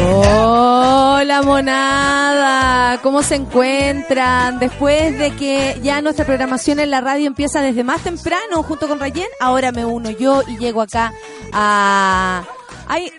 Hola monada, ¿cómo se encuentran? Después de que ya nuestra programación en la radio empieza desde más temprano junto con Rayen, ahora me uno yo y llego acá a hay,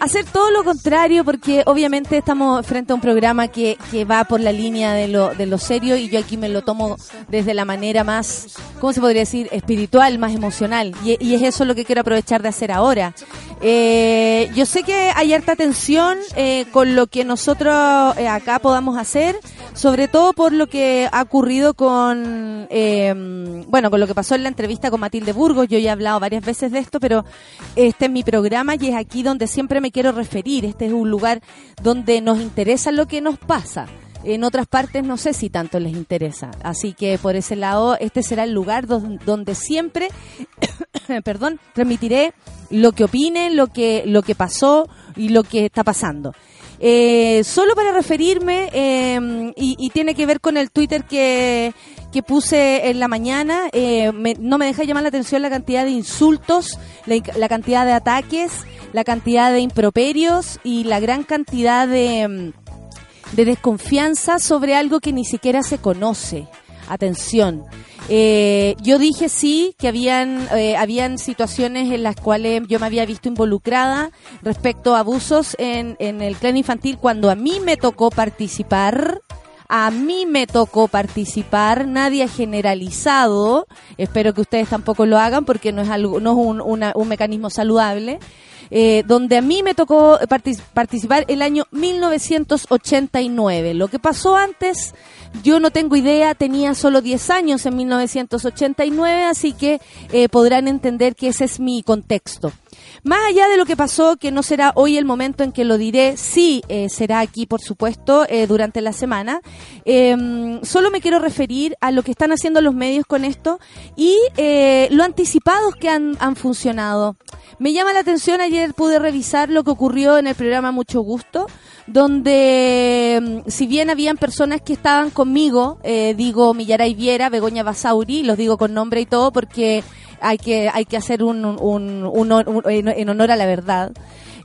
hacer todo lo contrario porque obviamente estamos frente a un programa que, que va por la línea de lo, de lo serio y yo aquí me lo tomo desde la manera más, ¿cómo se podría decir? Espiritual, más emocional. Y, y es eso lo que quiero aprovechar de hacer ahora. Eh, yo sé que hay harta tensión eh, con lo que nosotros eh, acá podamos hacer, sobre todo por lo que ha ocurrido con, eh, bueno, con lo que pasó en la entrevista con Matilde Burgos. Yo ya he hablado varias veces de esto, pero este es mi programa y es aquí donde siempre me quiero referir. Este es un lugar donde nos interesa lo que nos pasa. En otras partes no sé si tanto les interesa. Así que por ese lado, este será el lugar donde siempre, perdón, transmitiré lo que opinen, lo que, lo que pasó y lo que está pasando. Eh, solo para referirme, eh, y, tiene que ver con el Twitter que, que puse en la mañana, eh, me, no me deja llamar la atención la cantidad de insultos, la, la, cantidad de ataques, la cantidad de improperios y la gran cantidad de, de desconfianza sobre algo que ni siquiera se conoce. Atención. Eh, yo dije sí que habían eh, habían situaciones en las cuales yo me había visto involucrada respecto a abusos en, en el clan infantil cuando a mí me tocó participar. A mí me tocó participar, nadie ha generalizado, espero que ustedes tampoco lo hagan porque no es algo, no es un, una, un mecanismo saludable. Eh, donde a mí me tocó partic participar el año 1989. Lo que pasó antes yo no tengo idea, tenía solo 10 años en 1989, así que eh, podrán entender que ese es mi contexto. Más allá de lo que pasó, que no será hoy el momento en que lo diré, sí eh, será aquí, por supuesto, eh, durante la semana. Eh, solo me quiero referir a lo que están haciendo los medios con esto y eh, lo anticipados que han, funcionado. Me llama la atención, ayer pude revisar lo que ocurrió en el programa Mucho Gusto, donde si bien habían personas que estaban conmigo, eh, digo Millaray Viera, Begoña Basauri, los digo con nombre y todo porque hay que, hay que hacer un, un, un, en honor a la verdad.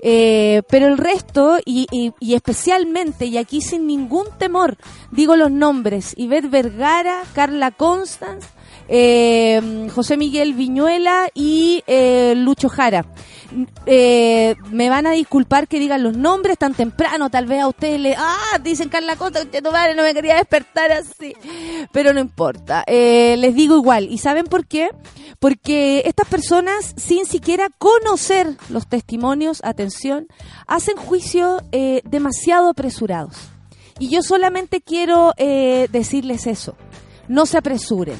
Eh, pero el resto, y, y, y, especialmente, y aquí sin ningún temor, digo los nombres, Ivette Vergara, Carla Constance, eh, José Miguel Viñuela y eh, Lucho Jara. Eh, me van a disculpar que digan los nombres tan temprano, tal vez a ustedes le, ah, dicen Carla Costa, madre, no me quería despertar así, pero no importa, eh, les digo igual, ¿y saben por qué? Porque estas personas, sin siquiera conocer los testimonios, atención, hacen juicios demasiado apresurados. Y yo solamente quiero decirles eso, no se apresuren,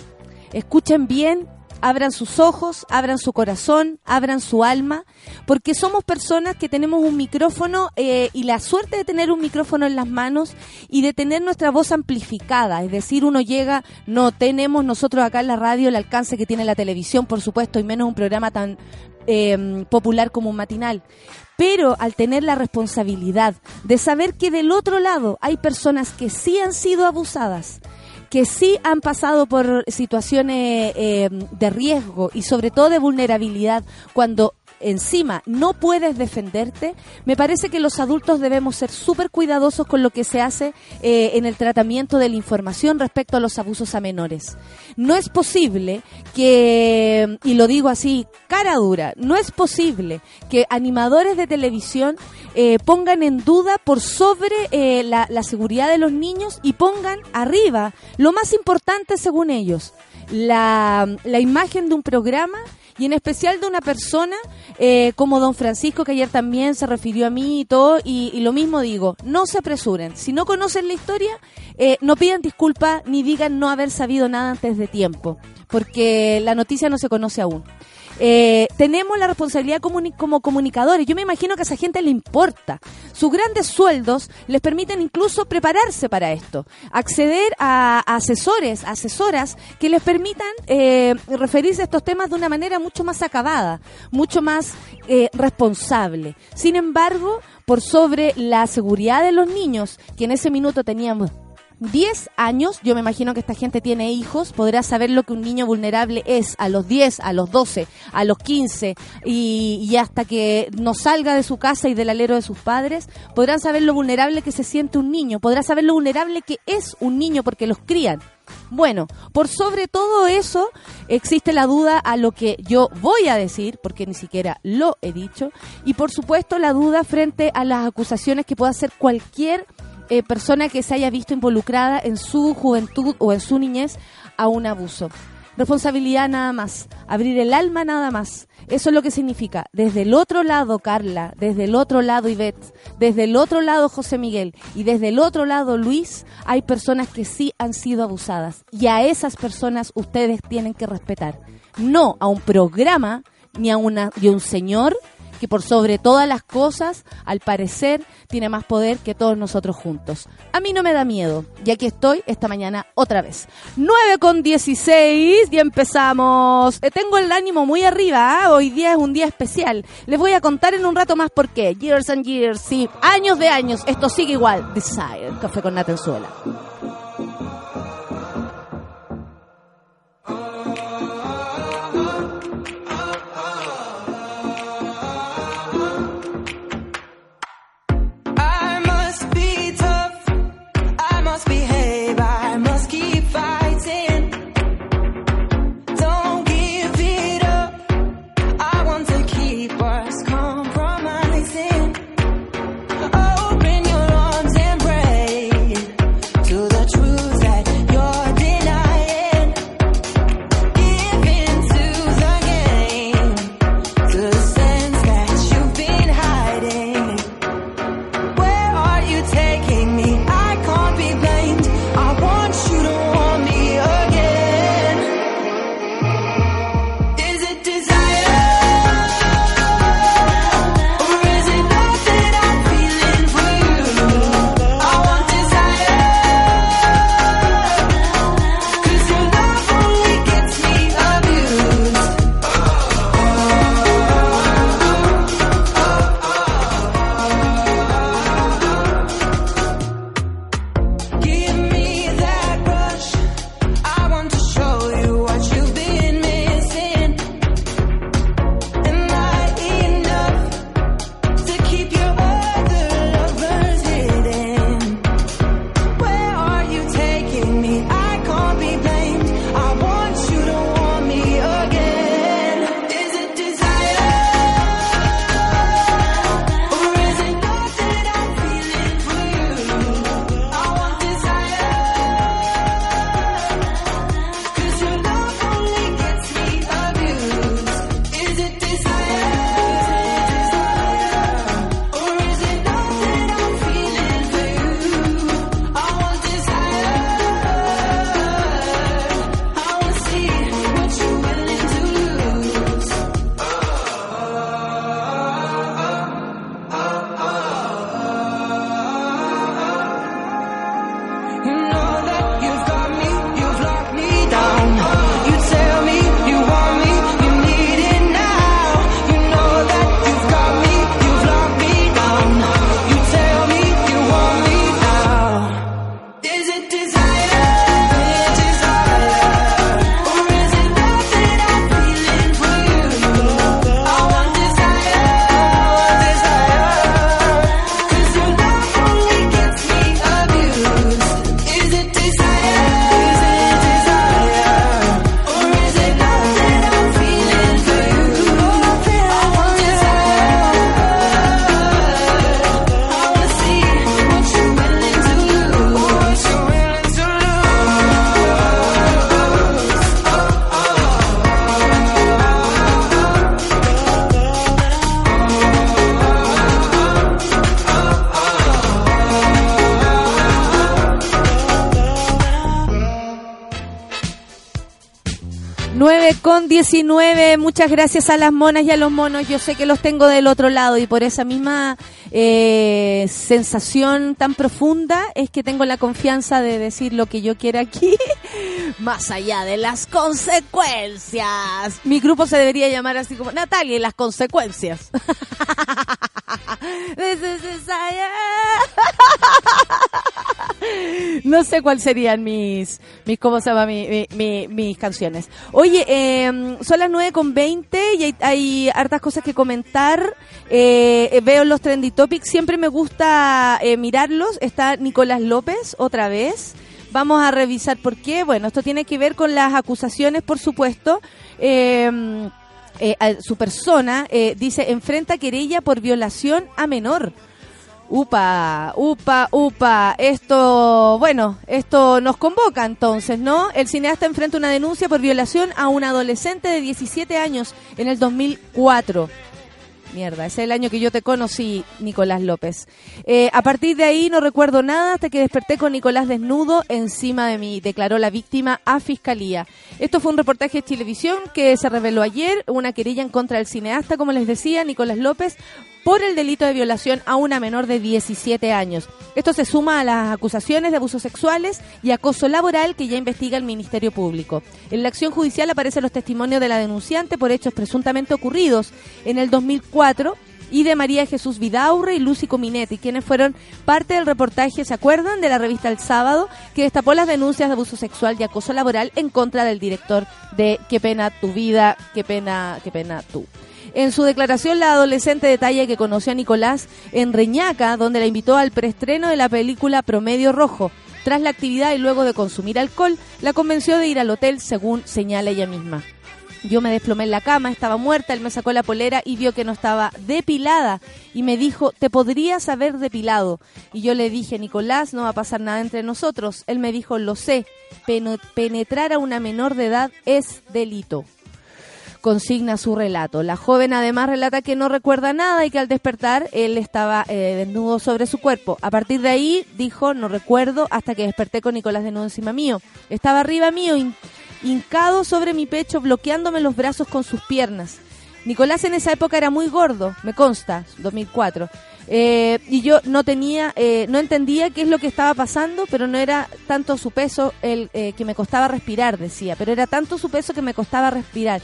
escuchen bien abran sus ojos, abran su corazón, abran su alma, porque somos personas que tenemos un micrófono eh, y la suerte de tener un micrófono en las manos y de tener nuestra voz amplificada, es decir, uno llega, no tenemos nosotros acá en la radio el alcance que tiene la televisión, por supuesto, y menos un programa tan eh, popular como un matinal. Pero al tener la responsabilidad de saber que del otro lado hay personas que sí han sido abusadas, que sí han pasado por situaciones eh, de riesgo y sobre todo de vulnerabilidad cuando encima no puedes defenderte, me parece que los adultos debemos ser súper cuidadosos con lo que se hace eh, en el tratamiento de la información respecto a los abusos a menores. No es posible que, y lo digo así, cara dura, no es posible que animadores de televisión eh, pongan en duda por sobre eh, la, la seguridad de los niños y pongan arriba lo más importante según ellos, la, la imagen de un programa y en especial de una persona eh, como don Francisco, que ayer también se refirió a mí y todo, y, lo mismo digo, no se apresuren. Si no conocen la historia, eh, no pidan disculpas ni digan no haber sabido nada antes de tiempo, porque la noticia no se conoce aún. Eh, tenemos la responsabilidad como comunicadores. Yo me imagino que a esa gente le importa. Sus grandes sueldos les permiten incluso prepararse para esto, acceder a, asesores, asesoras que les permitan eh, referirse a estos temas de una manera mucho más acabada, mucho más eh, responsable. Sin embargo, por sobre la seguridad de los niños, que en ese minuto teníamos 10 años, yo me imagino que esta gente tiene hijos, podrá saber lo que un niño vulnerable es a los 10, a los 12, a los 15 y, hasta que no salga de su casa y del alero de sus padres, podrán saber lo vulnerable que se siente un niño, podrá saber lo vulnerable que es un niño porque los crían. Bueno, por sobre todo eso existe la duda a lo que yo voy a decir, porque ni siquiera lo he dicho, y por supuesto la duda frente a las acusaciones que pueda hacer cualquier eh, persona que se haya visto involucrada en su juventud o en su niñez a un abuso. Responsabilidad nada más, abrir el alma nada más. Eso es lo que significa. Desde el otro lado, Carla, desde el otro lado, Ivette, desde el otro lado, José Miguel, y desde el otro lado, Luis, hay personas que sí han sido abusadas. Y a esas personas ustedes tienen que respetar. No a un programa ni a, una, ni a un señor que por sobre todas las cosas, al parecer, tiene más poder que todos nosotros juntos. A mí no me da miedo, y aquí estoy esta mañana otra vez. 9 con 16 y empezamos. Eh, tengo el ánimo muy arriba, ¿ah? hoy día es un día especial. Les voy a contar en un rato más por qué. Years and years, sí, años de años, esto sigue igual. Desire, café con Natenzuela. 19, muchas gracias a las monas y a los monos. Yo sé que los tengo del otro lado y por esa misma eh, sensación tan profunda es que tengo la confianza de decir lo que yo quiera aquí, más allá de las consecuencias. Mi grupo se debería llamar así como Natalia y las consecuencias. no sé cuáles serían mis, mis ¿cómo se llama? mis canciones. Oye, eh, son las 9 con 20 y hay, hartas cosas que comentar. Eh, veo los trendy topics, siempre me gusta eh, mirarlos. Está Nicolás López otra vez. Vamos a revisar por qué. Bueno, esto tiene que ver con las acusaciones, por supuesto. Eh, eh, su persona eh, dice enfrenta querella por violación a menor. Upa, upa, upa. Esto, bueno, esto nos convoca entonces, ¿no? El cineasta enfrenta una denuncia por violación a un adolescente de 17 años en el 2004. Mierda, ese es el año que yo te conocí, Nicolás López. Eh, a partir de ahí no recuerdo nada hasta que desperté con Nicolás desnudo encima de mí, declaró la víctima a Fiscalía. Esto fue un reportaje de televisión que se reveló ayer, una querella en contra del cineasta, como les decía, Nicolás López, por el delito de violación a una menor de 17 años. Esto se suma a las acusaciones de abusos sexuales y acoso laboral que ya investiga el Ministerio Público. En la acción judicial aparecen los testimonios de la denunciante por hechos presuntamente ocurridos en el 2004 y de María Jesús Vidaurre y Lucy Cominetti, quienes fueron parte del reportaje, ¿se acuerdan? De la revista El Sábado, que destapó las denuncias de abuso sexual y acoso laboral en contra del director de Qué pena tu vida, qué pena, qué pena tú. En su declaración, la adolescente detalla que conoció a Nicolás en Reñaca, donde la invitó al preestreno de la película Promedio Rojo. Tras la actividad y luego de consumir alcohol, la convenció de ir al hotel, según señala ella misma. Yo me desplomé en la cama, estaba muerta, él me sacó la polera y vio que no estaba depilada y me dijo, te podrías haber depilado. Y yo le dije, Nicolás, no va a pasar nada entre nosotros. Él me dijo, lo sé, penetrar a una menor de edad es delito consigna su relato. La joven además relata que no recuerda nada y que al despertar él estaba eh, desnudo sobre su cuerpo. A partir de ahí dijo, no recuerdo, hasta que desperté con Nicolás desnudo encima mío. Estaba arriba mío, hincado sobre mi pecho, bloqueándome los brazos con sus piernas. Nicolás en esa época era muy gordo, me consta, 2004. Eh, y yo no tenía, eh, no entendía qué es lo que estaba pasando, pero no era tanto su peso el que me costaba respirar, decía, pero era tanto su peso que me costaba respirar.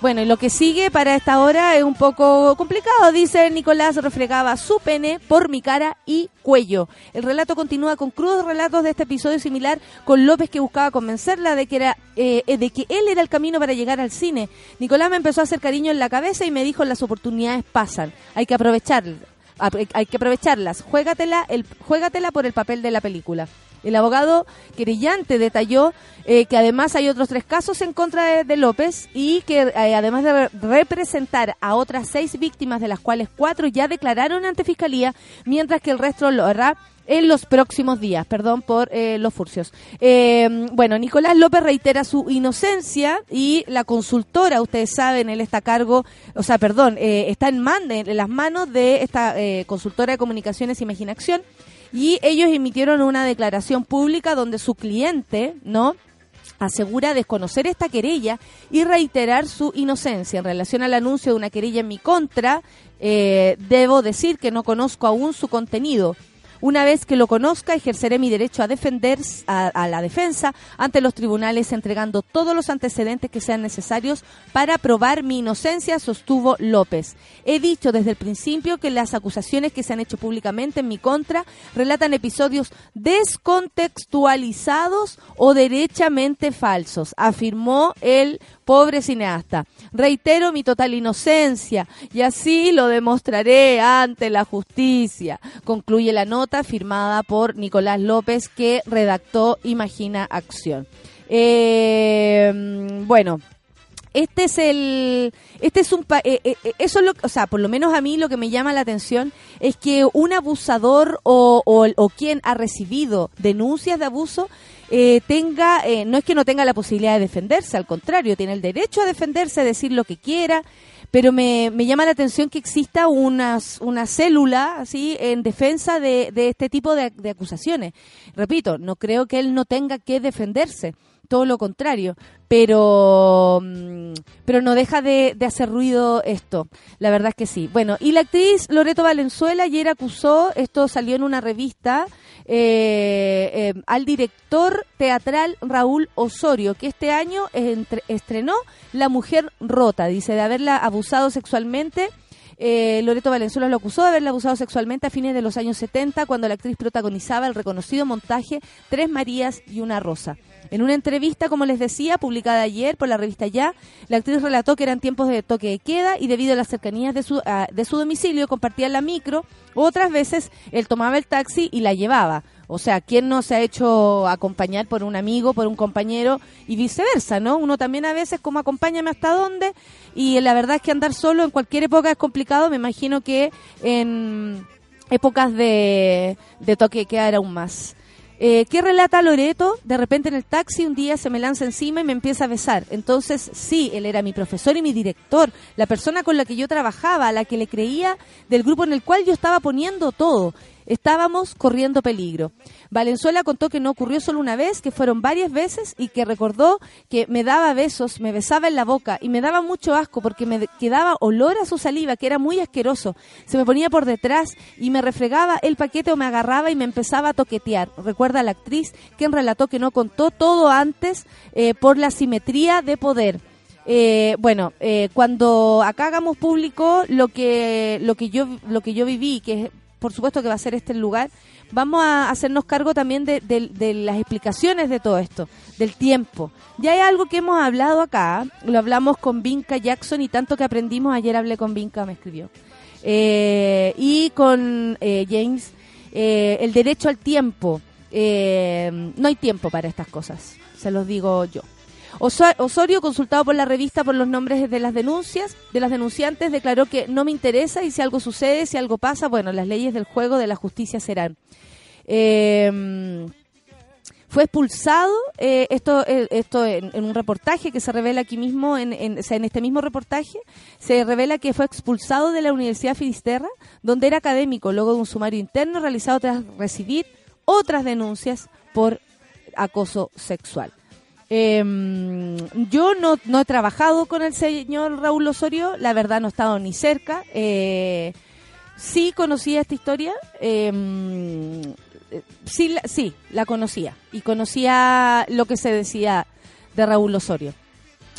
Bueno, y lo que sigue para esta hora es un poco complicado. Dice Nicolás refregaba su pene por mi cara y cuello. El relato continúa con crudos relatos de este episodio similar con López que buscaba convencerla de que era eh, de que él era el camino para llegar al cine. Nicolás me empezó a hacer cariño en la cabeza y me dijo las oportunidades pasan, hay que aprovecharlas, hay que aprovecharlas. Juégatela, el, juégatela por el papel de la película. El abogado querellante detalló eh, que además hay otros tres casos en contra de, López y que eh, además de representar a otras seis víctimas, de las cuales cuatro ya declararon ante Fiscalía, mientras que el resto lo hará en los próximos días. Perdón por eh, los furcios. bueno, Nicolás López reitera su inocencia y la consultora, ustedes saben, él está a cargo, o sea, perdón, está en, en las manos de esta consultora de comunicaciones Imaginación y ellos emitieron una declaración pública donde su cliente, ¿no? asegura desconocer esta querella y reiterar su inocencia. En relación al anuncio de una querella en mi contra, eh, debo decir que no conozco aún su contenido. Una vez que lo conozca, ejerceré mi derecho a defender a, la defensa ante los tribunales, entregando todos los antecedentes que sean necesarios para probar mi inocencia, sostuvo López. He dicho desde el principio que las acusaciones que se han hecho públicamente en mi contra relatan episodios descontextualizados o derechamente falsos, afirmó el pobre cineasta. Reitero mi total inocencia y así lo demostraré ante la justicia. Concluye la nota firmada por Nicolás López que redactó Imagina Acción. Eh, bueno, este es el este es un eh, eh, eso es lo o sea por lo menos a mí lo que me llama la atención es que un abusador o, o quien ha recibido denuncias de abuso eh, tenga, eh, no es que no tenga la posibilidad de defenderse, al contrario, tiene el derecho a defenderse, a decir lo que quiera, pero me, me llama la atención que exista una, célula así en defensa de, de este tipo de, acusaciones. Repito, no creo que él no tenga que defenderse. Todo lo contrario, pero mm, pero no deja de, hacer ruido esto, la verdad es que sí. Bueno, y la actriz Loreto Valenzuela ayer acusó, esto salió en una revista, eh, eh, al director teatral Raúl Osorio, que este año estrenó La Mujer Rota, dice, de haberla abusado sexualmente eh, Loreto Valenzuela lo acusó de haberla abusado sexualmente a fines de los años 70, cuando la actriz protagonizaba el reconocido montaje Tres Marías y una Rosa. En una entrevista, como les decía, publicada ayer por la revista Ya, la actriz relató que eran tiempos de toque de queda y debido a las cercanías de su, de su domicilio compartían la micro, otras veces él tomaba el taxi y la llevaba. O sea, ¿quién no se ha hecho acompañar por un amigo, por un compañero y viceversa, ¿no? Uno también a veces como acompáñame hasta dónde y la verdad es que andar solo en cualquier época es complicado, me imagino que en épocas de, de toque queda aún más. Eh, ¿Qué relata Loreto? De repente en el taxi un día se me lanza encima y me empieza a besar. Entonces, sí, él era mi profesor y mi director, la persona con la que yo trabajaba, la que le creía del grupo en el cual yo estaba poniendo todo. Estábamos corriendo peligro. Valenzuela contó que no ocurrió solo una vez, que fueron varias veces y que recordó que me daba besos, me besaba en la boca y me daba mucho asco porque me quedaba olor a su saliva, que era muy asqueroso. Se me ponía por detrás y me refregaba el paquete o me agarraba y me empezaba a toquetear. Recuerda la actriz quien relató que no contó todo antes eh, por la simetría de poder. Eh, bueno, eh, cuando acá hagamos público lo que lo que yo lo que yo viví, que por supuesto que va a ser este el lugar, vamos a hacernos cargo también de, las explicaciones de todo esto, del tiempo. Ya hay algo que hemos hablado acá, lo hablamos con Vinca Jackson y tanto que aprendimos, ayer hablé con Vinca, me escribió, eh, y con eh, James, eh, el derecho al tiempo. no hay tiempo para estas cosas, se los digo yo. Osorio, consultado por la revista por los nombres de las denuncias, de las denunciantes, declaró que no me interesa y si algo sucede, si algo pasa, bueno, las leyes del juego de la justicia serán. Eh, fue expulsado, eh, esto, eh, esto en, un reportaje que se revela aquí mismo, en, en, en este mismo reportaje, se revela que fue expulsado de la Universidad Finisterra, donde era académico, luego de un sumario interno realizado tras recibir otras denuncias por acoso sexual. Eh, yo no, no he trabajado con el señor Raúl Osorio, la verdad no he estado ni cerca. Eh, sí conocía esta historia, em, sí, sí, la conocía y conocía lo que se decía de Raúl Osorio.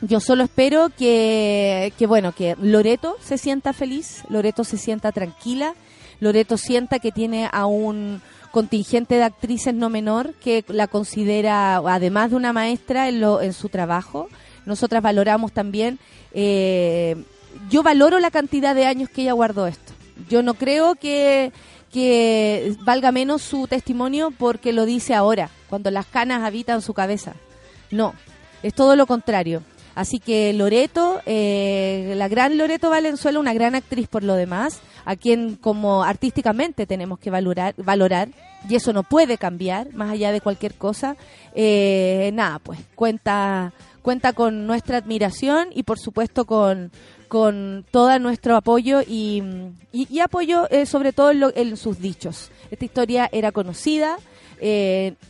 Yo solo espero que, que, bueno, que Loreto se sienta feliz, Loreto se sienta tranquila, Loreto sienta que tiene a un contingente de actrices no menor que la considera, además de una maestra en, lo, en su trabajo, nosotras valoramos también, eh, yo valoro la cantidad de años que ella guardó esto. Yo no creo que, que valga menos su testimonio porque lo dice ahora, cuando las canas habitan su cabeza. No, es todo lo contrario. Así que Loreto, eh, la gran Loreto Valenzuela, una gran actriz por lo demás, a quien como artísticamente tenemos que valorar, valorar y eso no puede cambiar, más allá de cualquier cosa. Eh, nada, pues cuenta, cuenta con nuestra admiración y por supuesto con, con todo nuestro apoyo y, apoyo eh, sobre todo en, sus dichos. Esta historia era conocida,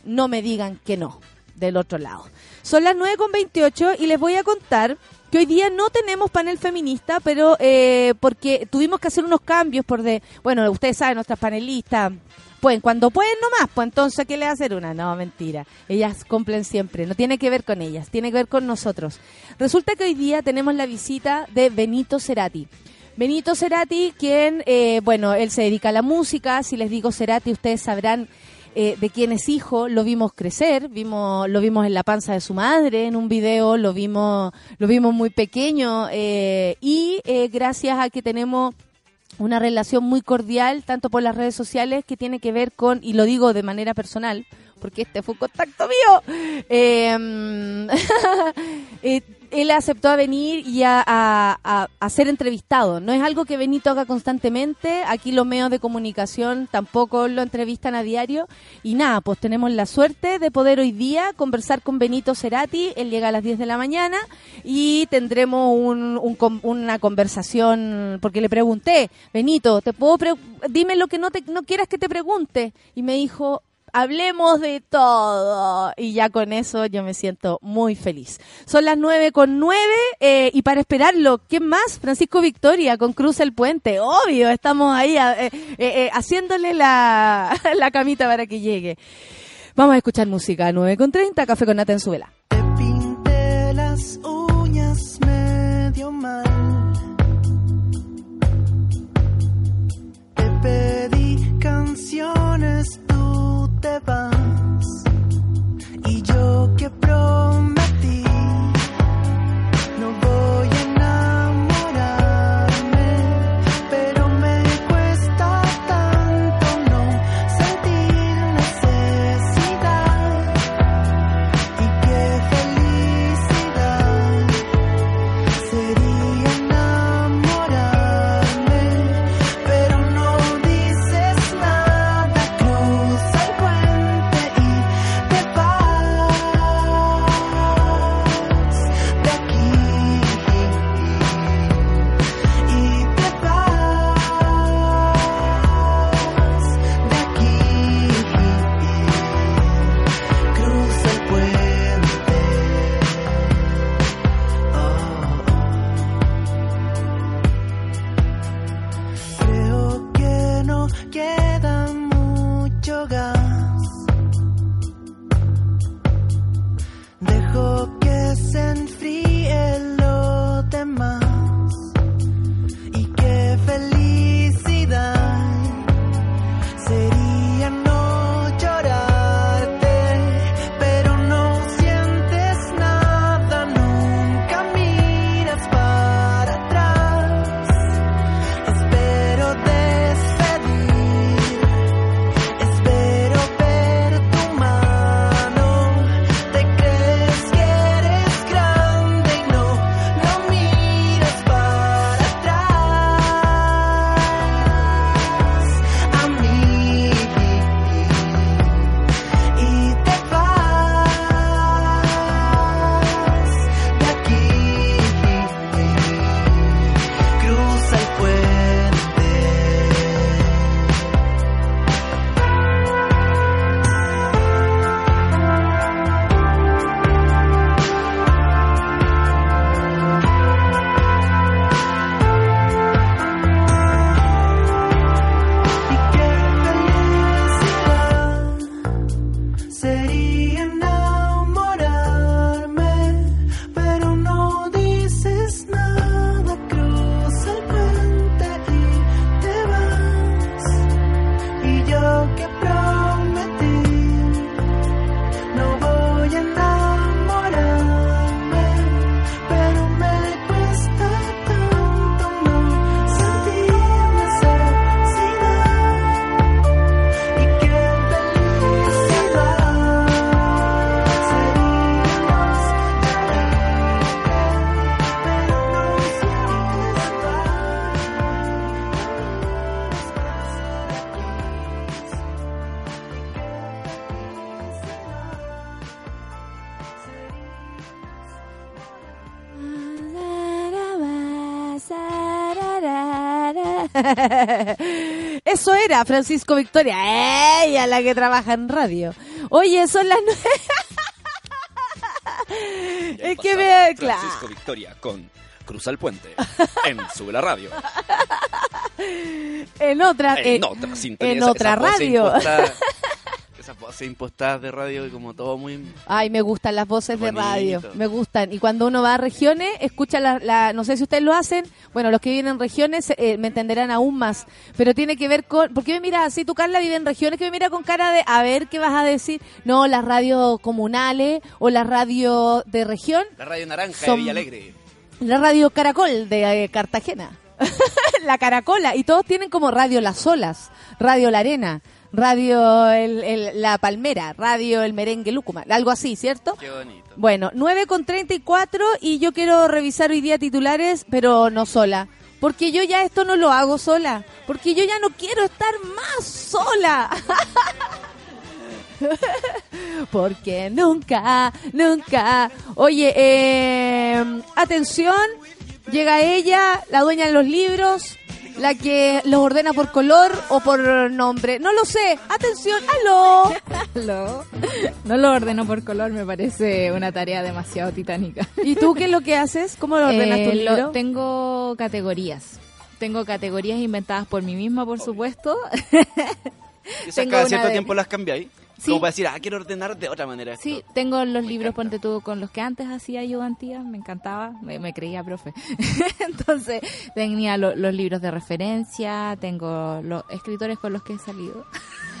no me digan que no, del otro lado. Son las 9.28 y les voy a contar que hoy día no tenemos panel feminista, pero eh, porque tuvimos que hacer unos cambios por de, bueno, ustedes saben, nuestras panelistas pueden, cuando pueden nomás, pues entonces, ¿qué le hacer una? No, mentira. Ellas cumplen siempre, no tiene que ver con ellas, tiene que ver con nosotros. Resulta que hoy día tenemos la visita de Benito Cerati. Benito Cerati, quien, eh, bueno, él se dedica a la música, si les digo Cerati, ustedes sabrán eh, de quien es hijo, lo vimos crecer, vimos, lo vimos en la panza de su madre en un video, lo vimos, lo vimos muy pequeño eh, y eh, gracias a que tenemos una relación muy cordial, tanto por las redes sociales, que tiene que ver con, y lo digo de manera personal, porque este fue un contacto mío, eh, él aceptó a venir y a, ser entrevistado. No es algo que Benito haga constantemente. Aquí los medios de comunicación tampoco lo entrevistan a diario. Y nada, pues tenemos la suerte de poder hoy día conversar con Benito Cerati. Él llega a las 10 de la mañana y tendremos una conversación, porque le pregunté, Benito, ¿te puedo dime lo que no, te, no quieras que te pregunte? Y me dijo, hablemos de todo. Y ya con eso yo me siento muy feliz. Son las nueve con nueve eh, y para esperarlo, ¿quién más? Francisco Victoria con Cruz el Puente. Obvio, estamos ahí eh, eh, haciéndole la, la camita para que llegue. Vamos a escuchar música 9 con 30, Café con Nata en su vela. Te pinté las uñas medio mal. Te pedí canciones, Y yo que prometí, Eso era Francisco Victoria, ella la que trabaja en radio. Oye, son las nueve. es que me. Claro. Francisco Victoria con Cruza el Puente en Sube la Radio. En otra. En eh, otra en otra radio. Voces impostadas de radio y como todo muy... Ay, me gustan las voces de radio, me gustan. Y cuando uno va a regiones, escucha la, la- no sé si ustedes lo hacen, bueno, los que viven en regiones eh, me entenderán aún más, pero tiene que ver con, ¿por qué me miras así? Tu Carla vive en regiones, que me mira con cara de, a ver, ¿qué vas a decir? No, las radios comunales o las radios de región, La radio naranja Son- de Villalegre. la radio Caracol de eh, Cartagena, la Caracola, y todos tienen como radio Las Olas, radio La Arena, radio el- el- La Palmera, radio El Merengue Lúcuma, algo así, ¿cierto? Qué bonito. Bueno, 9 con 34 y yo quiero revisar hoy día titulares, pero no sola. Porque yo ya esto no lo hago sola. Porque yo ya no quiero estar más sola. Porque nunca, nunca. Oye, eh, atención, llega ella, la dueña de los libros, la que los ordena por color o por nombre. No lo sé. Atención, aló. Aló. No lo ordeno por color, me parece una tarea demasiado titánica. ¿Y tú qué es lo que haces? ¿Cómo lo ordenas tu Eh, lo- libro? tengo categorías. Tengo categorías inventadas por mí misma, por supuesto. Esas Tengo cada cierto de- tiempo las cambiáis. Sí. Como para decir, ah, quiero ordenar de otra manera. esto. Sí, tengo los libros, ponte tú, con los que antes hacía ayudantía, me encantaba, me, me creía profe. Entonces, tenía lo- los libros de referencia, tengo los escritores con los que he salido.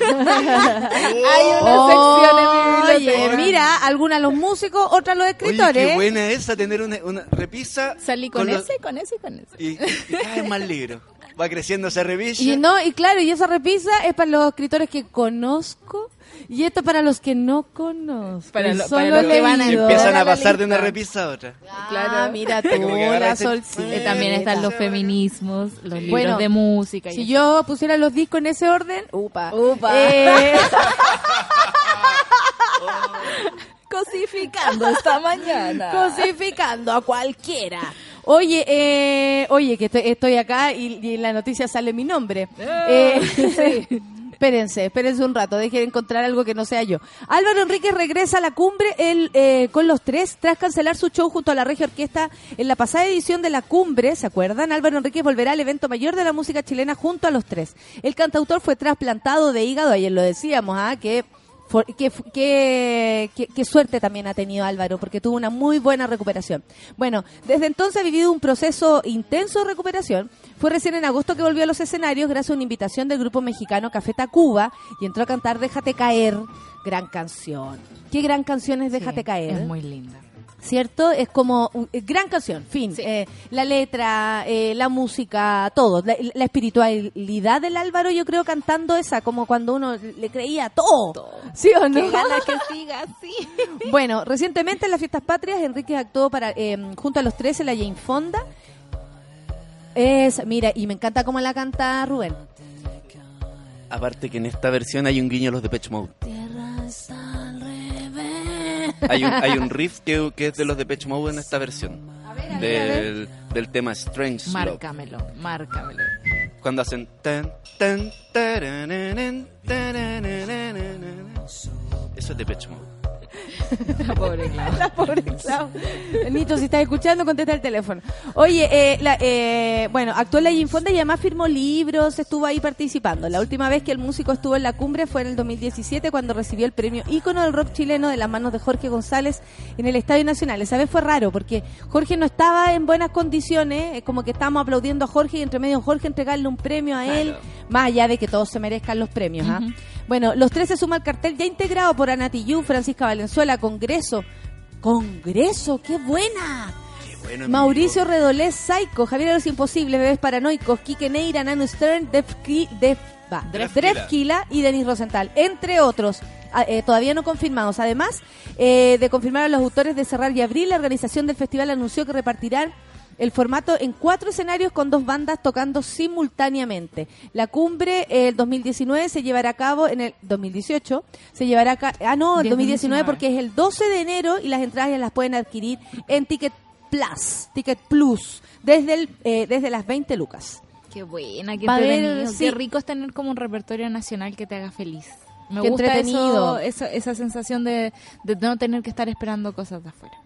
Hay una sección en mi Oye, mira, algunas los músicos, otras los Oye, escritores. qué buena esa, tener una, una repisa. Salí con, los- ese, con ese y con ese. Y, y cada vez más libros. Va creciendo esa revista. Y no, y claro, y esa repisa es para los escritores que conozco y esto para los que no conozco. Para Y lo- solo para los que van a empiezan a pasar de una repisa a otra. Ah, mira tú, la solcita. También están los feminismos, los libros Bueno, de música. y Si eso. yo pusiera los discos en ese orden, upa. Upa. Eh, cosificando esta mañana. cosificando a cualquiera. Oye, eh, oye, que estoy, estoy acá y, y en la noticia sale mi nombre. Eh, Espérense, espérense un rato, dejen encontrar algo que no sea yo. Álvaro Enríquez regresa a la cumbre el, eh, con los tres tras cancelar su show junto a la Regia Orquesta en la pasada edición de la cumbre, ¿se acuerdan? Álvaro Enríquez volverá al evento mayor de la música chilena junto a los tres. El cantautor fue trasplantado de hígado, ayer lo decíamos, ¿ah? que qué, qué- qué- qué suerte también ha tenido Álvaro, porque tuvo una muy buena recuperación. Bueno, desde entonces ha vivido un proceso intenso de recuperación. Fue recién en agosto que volvió a los escenarios gracias a una invitación del grupo mexicano Café Tacuba y entró a cantar Déjate caer, gran canción. Qué gran canción es Déjate Sí, caer. Es muy linda. ¿Cierto? Es como un- eh, gran canción, fin. Sí. Eh, la letra, eh, la música, todo. La, la espiritualidad del Álvaro, yo creo, cantando esa, como cuando uno le creía todo. ¿Sí o no? Qué ganas que siga así. Bueno, recientemente en las fiestas patrias, Enrique actuó para, eh, junto a los tres en la Jane Fonda. Es, mira, y me encanta cómo la canta Rubén. Aparte que en esta versión hay un guiño a los de Pitch Mode. Hay un, hay un riff que, que es de los de Pitch Mode en esta versión. Del, del tema Strange Love. Márcamelo, márcamelo. Cuando hacen tan, tan, tarananan, tarananan. Eso es de Pitch Mode. La pobre Clau. La pobre Clau. Nito, si estás escuchando, contesta el teléfono. Oye, eh, la- eh, bueno, actuó en la Jane Fonda y además firmó libros, estuvo ahí participando. La última vez que el músico estuvo en la cumbre fue en el 2017 cuando recibió el premio ícono del rock chileno de las manos de Jorge González en el Estadio Nacional. Esa vez fue raro porque Jorge no estaba en buenas condiciones, es como que estábamos aplaudiendo a Jorge y entre medio Jorge entregarle un premio a él, más allá de que todos se merezcan los premios. ¿ah? Bueno, los tres se suma al cartel ya integrado por Ana Tijoux, Francisca Valenzuela, Congreso. ¡Congreso! ¡Qué buena! Bueno, Mauricio. Redolés, Psycho, Javier de los Imposibles, Bebés Paranoicos, Quique Neira, Nano Stern, Defki- Def-. Drefkila y Denis Rosenthal, entre otros. Ah, eh, todavía no confirmados. Además eh, de confirmar a los autores de Cerrar y Abril, la organización del festival anunció que repartirán el formato en cuatro escenarios con dos bandas tocando simultáneamente. La cumbre eh, el 2019 se llevará a cabo en el 2018, se llevará a ca- ah no, el 2019 porque es el 12 de enero y las entradas ya las pueden adquirir en Ticket Plus, Ticket Plus, desde el eh, desde las 20 lucas. Qué buena, qué entretenido. sí. Qué rico es tener como un repertorio nacional que te haga feliz. Me Qué gusta entretenido. eso, esa, esa sensación de, de no tener que estar esperando cosas de afuera.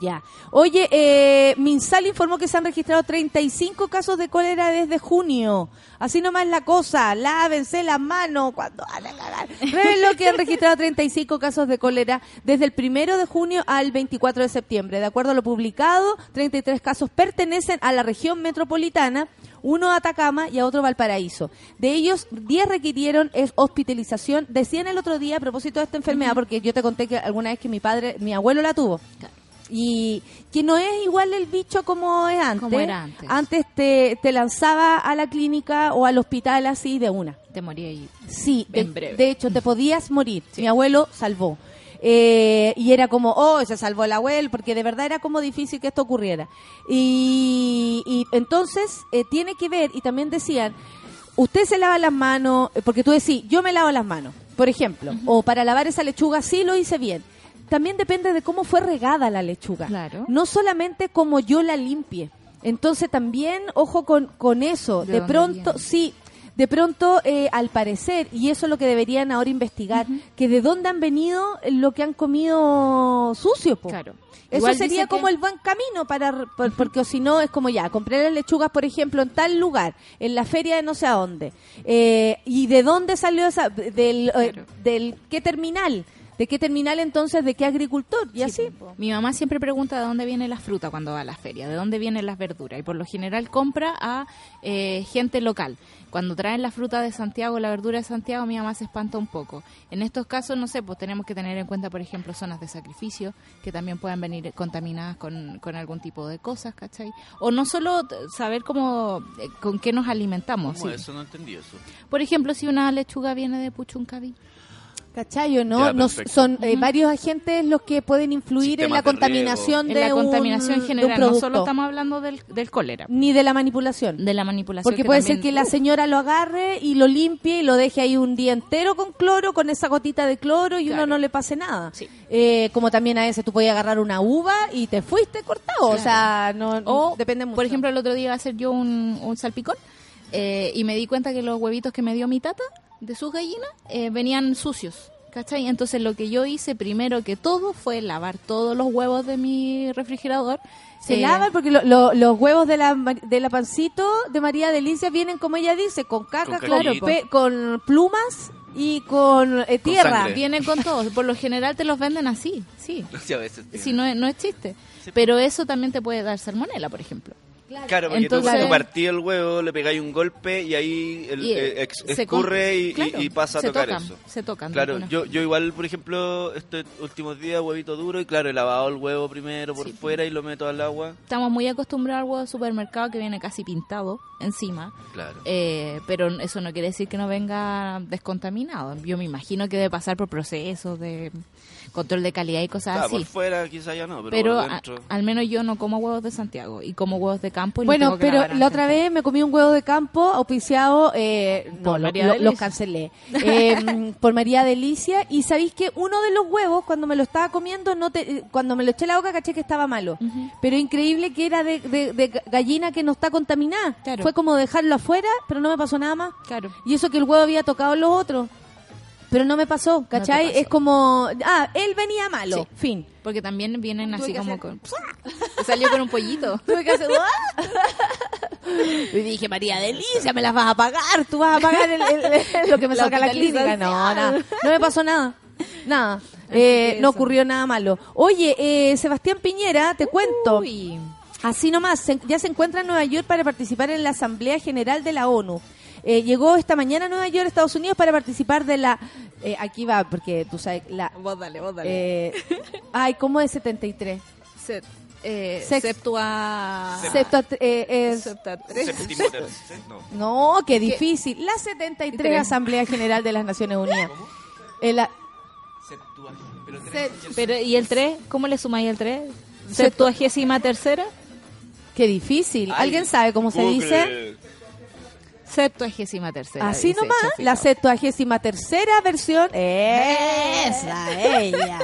Ya. Oye, eh, Minsal informó que se han registrado 35 casos de cólera desde junio. Así nomás la cosa. Lávense las manos cuando van a cagar. Reveló que han registrado 35 casos de cólera desde el primero de junio al 24 de septiembre. De acuerdo a lo publicado, 33 casos pertenecen a la región metropolitana, uno a Atacama y a otro a Valparaíso. De ellos, 10 requirieron hospitalización. Decían el otro día a propósito de esta enfermedad, porque yo te conté que alguna vez que mi padre, mi abuelo la tuvo. Y que no es igual el bicho como es antes. Como era antes. Antes te, te lanzaba a la clínica o al hospital así de una. Te morí ahí. Sí, de, En breve. de hecho te podías morir. Mi abuelo salvó. Eh, y era como, oh, se salvó el abuelo, porque de verdad era como difícil que esto ocurriera. Y, y entonces eh, tiene que ver, y también decían, usted se lava las manos, eh, porque tú decís, yo me lavo las manos, por ejemplo, o para lavar esa lechuga sí lo hice bien. También depende de cómo fue regada la lechuga. Claro. No solamente como yo la limpie. Entonces también, ojo con, con eso. ¿De pronto, viene? sí, de pronto, eh, al parecer, y eso es lo que deberían ahora investigar, que de dónde han venido lo que han comido sucio, po. Claro. Eso Igual sería como que- el buen camino para por- porque si no es como ya compré las lechugas por ejemplo en tal lugar en la feria de no sé a dónde Eh, y de dónde salió esa del eh, del qué terminal de qué terminal entonces de qué agricultor y así po. Mi mamá siempre pregunta de dónde viene la fruta cuando va a la feria, de dónde vienen las verduras. Y por lo general compra a eh, gente local. Cuando traen la fruta de Santiago, la verdura de Santiago, mi mamá se espanta un poco. En estos casos, no sé, pues tenemos que tener en cuenta, por ejemplo, zonas de sacrificio, que también pueden venir contaminadas con, con algún tipo de cosas, ¿cachai? O no solo saber cómo, eh, con qué nos alimentamos. ¿Cómo sí. eso? No entendí eso. Por ejemplo, si una lechuga viene de Puchuncaví. ¿Cachayo, no? Ya, Nos- perfecto. son eh, varios agentes los que pueden influir en la de contaminación En de la un- contaminación de un general, no producto, solo estamos hablando del, del cólera, ni de la manipulación. de la manipulación. Porque que puede también- ser que la señora lo agarre y lo limpie y lo deje ahí un día entero con cloro, con esa gotita de cloro y uno Claro. no le pase nada. Sí. Eh, como también a veces tú podías agarrar una uva y te fuiste cortado. O sea, no O, depende mucho. por ejemplo, el otro día iba a hacer yo un, un salpicón eh, y me di cuenta que los huevitos que me dio mi tata de sus gallinas eh, venían sucios. ¿Cachai? Entonces lo que yo hice primero que todo fue lavar todos los huevos de mi refrigerador. se Eh, lavan porque lo- lo- los huevos de la, de la pancito de María Delicia vienen, como ella dice, con caca, Con pe- con plumas y con eh, tierra. Vienen con todos. Por lo general te los venden así, sí. Sí, a veces. Si no no es chiste. Pero eso también te puede dar salmonela, por ejemplo. Claro, porque Entonces- tú, tú partí el huevo, le pegáis un golpe y ahí el, Y, eh, ex- se escurre y, y- claro, y pasa a tocar tocan, eso. se tocan Claro, yo, yo igual, por ejemplo, estos últimos días, huevito duro y claro, he lavado el huevo primero por Sí. fuera y lo meto al agua. Estamos muy acostumbrados al huevo de supermercado que viene casi pintado encima. Claro. Eh, pero eso no quiere decir que no venga descontaminado. Yo me imagino que debe pasar por procesos de control de calidad y cosas Claro, por así. fuera quizá ya no, pero, Pero por a- dentro. al menos yo no como huevos de Santiago y como huevos de campo. Y no Bueno, tengo que pero la otra vez me comí un huevo de campo auspiciado, eh, no, Por lo- lo- los cancelé, eh, por María Delicia. Y sabéis que uno de los huevos, cuando me lo estaba comiendo, no te, cuando me lo eché a la boca, caché que estaba malo. Pero increíble que era de, de- de gallina que no está contaminada. Claro. Fue como dejarlo afuera, pero no me pasó nada más. Claro. Y eso que el huevo había tocado los otros. Pero no me pasó, ¿cachai? pasó. es como, ah, él venía malo, Sí. fin. Porque también vienen Tuve así como hacer- con... Salió con un pollito. Tuve que hacer... Y dije, María Delicia, me las vas a pagar, tú vas a pagar el- el- el- lo que me La saca la clínica. No, nada, no me pasó nada, nada, Eh, no ocurrió nada malo. Oye, eh, Sebastián Piñera, te cuento, Uy. así nomás, ya se encuentra en Nueva York para participar en la Asamblea General de la ONU. Eh, llegó esta mañana a Nueva York, Estados Unidos, para participar de la... eh, aquí va, porque tú sabes, la... Vos dale, vos eh, ay, ¿cómo es 73? Set, eh, Sex- septua... Septua- eh, es- no. Qué difícil. La 73 Tres. Asamblea General de las Naciones Unidas. Eh, la- Pero se- Pero, ¿y el 3? ¿Cómo le sumáis el 3? Septuagésima tercera. qué difícil. ¿Alguien sabe cómo se dice? Septuagésima tercera. Así nomás, la 73 tercera versión, esa, ella,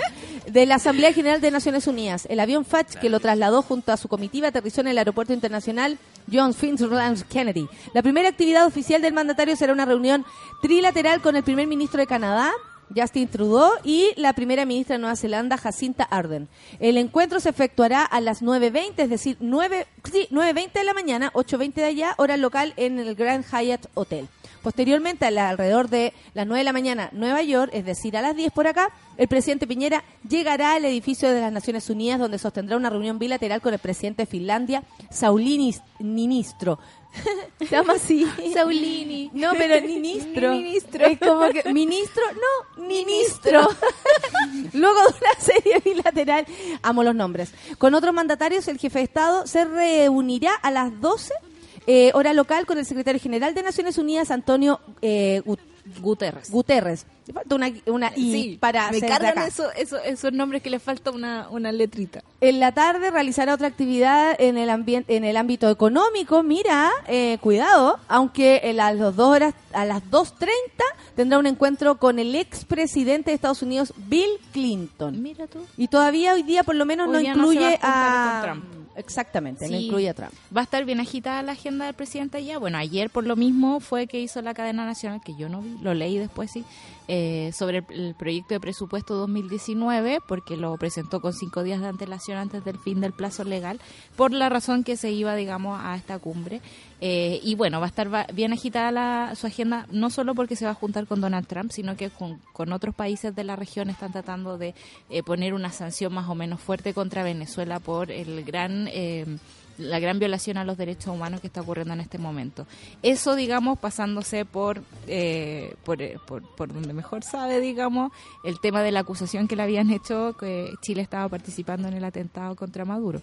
de la Asamblea General de Naciones Unidas. El avión FACH que lo trasladó junto a su comitiva aterrizó en el Aeropuerto Internacional John Fitzgerald Kennedy. La primera actividad oficial del mandatario será una reunión trilateral con el primer ministro de Canadá, Justin Trudeau, y la primera ministra de Nueva Zelanda, Jacinta Ardern. El encuentro se efectuará a las 9.20, es decir, 9, sí, 9.20 de la mañana, 8.20 de allá, hora local en el Grand Hyatt Hotel. Posteriormente, a la- alrededor de las 9 de la mañana, Nueva York, es decir, a las 10 por acá, el presidente Piñera llegará al edificio de las Naciones Unidas, donde sostendrá una reunión bilateral con el presidente de Finlandia, Sauli Nis- Ninistro. Se llama así. Saulini. No, pero ministro. Ministro. Es como que, ministro, no, ministro. Luego de una serie bilateral, amo los nombres. Con otros mandatarios, el jefe de Estado se reunirá a las 12 eh, hora local con el secretario general de Naciones Unidas, Antonio eh, Gut- Guterres. Guterres. Le falta una, una I Sí, para me cargan eso, eso- esos nombres que le falta una, una letrita. En la tarde realizará otra actividad en el ambiente, en el ámbito económico. Mira, eh, cuidado, aunque en las dos horas, a las 2.30 tendrá un encuentro con el expresidente de Estados Unidos, Bill Clinton. Mira tú. Y todavía hoy día por lo menos Hoy no a incluye a, Trump. Exactamente, no incluye a Trump. Va a estar bien agitada la agenda del presidente allá. Bueno, ayer por lo mismo fue que hizo la cadena nacional, que yo no vi, lo leí después sí, eh, sobre el, el proyecto de presupuesto 2019, porque lo presentó con cinco días de antelación antes del fin del plazo legal, por la razón que se iba, digamos, a esta cumbre. Eh, y bueno, va a estar bien agitada la- su agenda, no solo porque se va a juntar con Donald Trump, sino que con, con otros países de la región están tratando de eh, poner una sanción más o menos fuerte contra Venezuela por el gran... eh, la gran violación a los derechos humanos que está ocurriendo en este momento. Eso, digamos, pasándose por, eh, por, eh, por, por donde mejor sabe, digamos, el tema de la acusación que le habían hecho que Chile estaba participando en el atentado contra Maduro.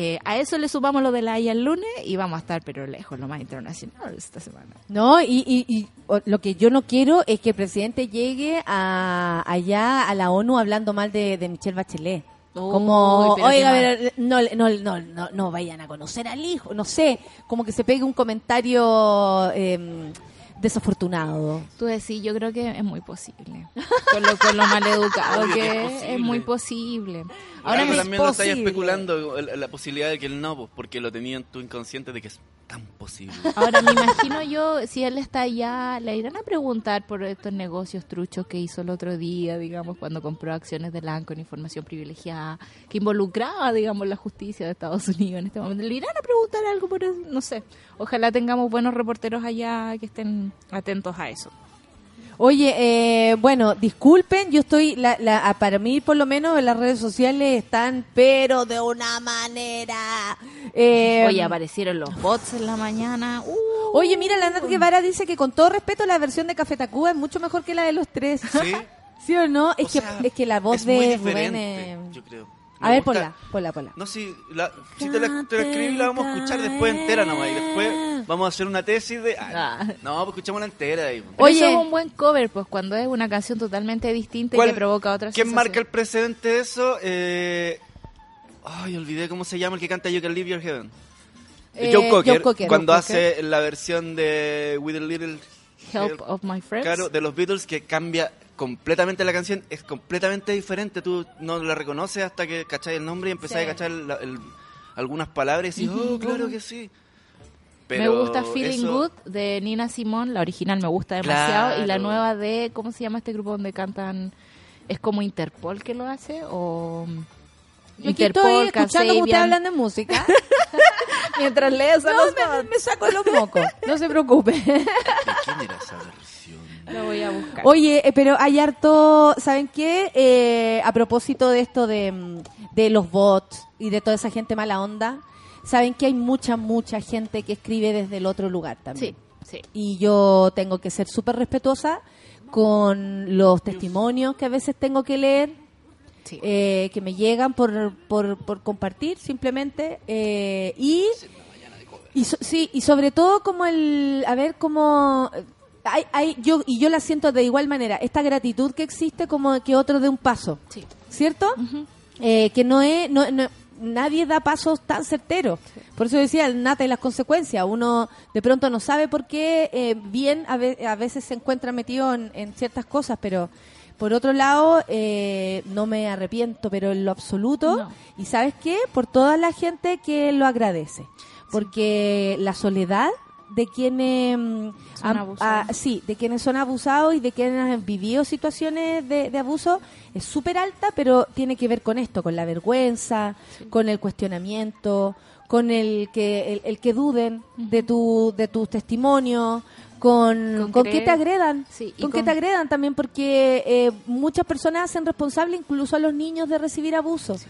Eh, a eso le sumamos lo de la Haya el lunes y vamos a estar, pero lejos, lo más internacional esta semana. No, y, y, y o- lo que yo no quiero es que el presidente llegue a, allá a la ONU hablando mal de, de Michelle Bachelet. Uy, Como, oiga, pero no, no, no, no, no vayan a conocer al hijo, no sé, como que se pegue un comentario eh, desafortunado. Tú decís, yo creo que es muy posible. Con lo, con lo maleducado Obvio que es es, posible. es muy posible. Ahora Ahora me- también lo estáis posible. especulando la posibilidad de que él no, pues, porque lo tenía en tu inconsciente de que es tan posible. Ahora me imagino yo, si él está allá, le irán a preguntar por estos negocios truchos que hizo el otro día, digamos, cuando compró acciones de LAN con información privilegiada, que involucraba, digamos, la justicia de Estados Unidos en este momento. Le irán a preguntar algo por eso, no sé. Ojalá tengamos buenos reporteros allá que estén atentos a eso. Oye, eh, bueno, disculpen, yo estoy, la, la, a- para mí por lo menos las redes sociales están, pero de una manera... eh, Oye, aparecieron los bots en la mañana. Uh, Oye, mira, la Nat Guevara dice que con todo respeto la versión de Café Tacuba es mucho mejor que la de los tres. ¿Sí? ¿Sí o no? Es, O que, sea, es que la voz es de Rubén... yo creo. A ver, ponla, ponla, ponla. No, si, la, si te, la, te la escribí, la vamos a escuchar después entera nomás. Y después vamos a hacer una tesis de. Ah. No, pues escuchamos la entera. Pero Oye. eso es un buen cover, pues cuando es una canción totalmente distinta y ¿Cuál- que provoca otras ¿Quién marca el precedente de eso? Eh, ay, olvidé cómo se llama el que canta You Can Leave Your Heaven. Eh, Joe, Cocker, Joe Cocker. cuando Joe hace la versión de With a Little Help of My Friends. Claro, de los Beatles que cambia completamente la canción, es completamente diferente. Tú no la reconoces hasta que cacháis el nombre y empezás Sí. a cachar la- el- algunas palabras y decís, oh, claro que sí. me Pero gusta Feeling eso- Good de Nina Simón, la original me gusta demasiado y la Claro. nueva de ¿cómo se llama este grupo donde cantan? Es como Interpol que lo hace o Yo aquí estoy escuchando como ustedes hablan de música. mientras lees a No, los me, me saco los mocos, no se preocupe. ¿De quién era esa? Lo voy a buscar. Oye, eh, pero hay harto, ¿saben qué? Eh, a propósito de esto de, mm, de los bots y de toda esa gente mala onda, ¿saben que hay mucha, mucha gente que escribe desde el otro lugar también? sí, sí. Y yo tengo que ser súper respetuosa con los testimonios que a veces tengo que leer, sí. eh, que me llegan por, por, por compartir simplemente. eh, y, y so- sí, y sobre todo como el, a ver, como... Hay, hay, yo, y yo la siento de igual manera, esta gratitud que existe como que otro de un paso, Sí. ¿cierto? Eh, que no es, no, no- nadie da pasos tan certeros. Por eso decía el nata y las consecuencias. Uno de pronto no sabe por qué eh, bien a, ve- a veces se encuentra metido en, en ciertas cosas, pero por otro lado eh, no me arrepiento, pero en lo absoluto. No. Y sabes qué? Por toda la gente que lo agradece. Porque la soledad de quienes mm, Son han- abusados. ah, sí, de quienes son abusados y de quienes han vivido situaciones de, de abuso es súper alta, pero tiene que ver con esto, con la vergüenza, con el cuestionamiento, con el que el, el que duden de tu de tus testimonios, con, Con con, que te agredan, Sí, con, que te agredan también porque eh, muchas personas hacen responsable incluso a los niños de recibir abusos.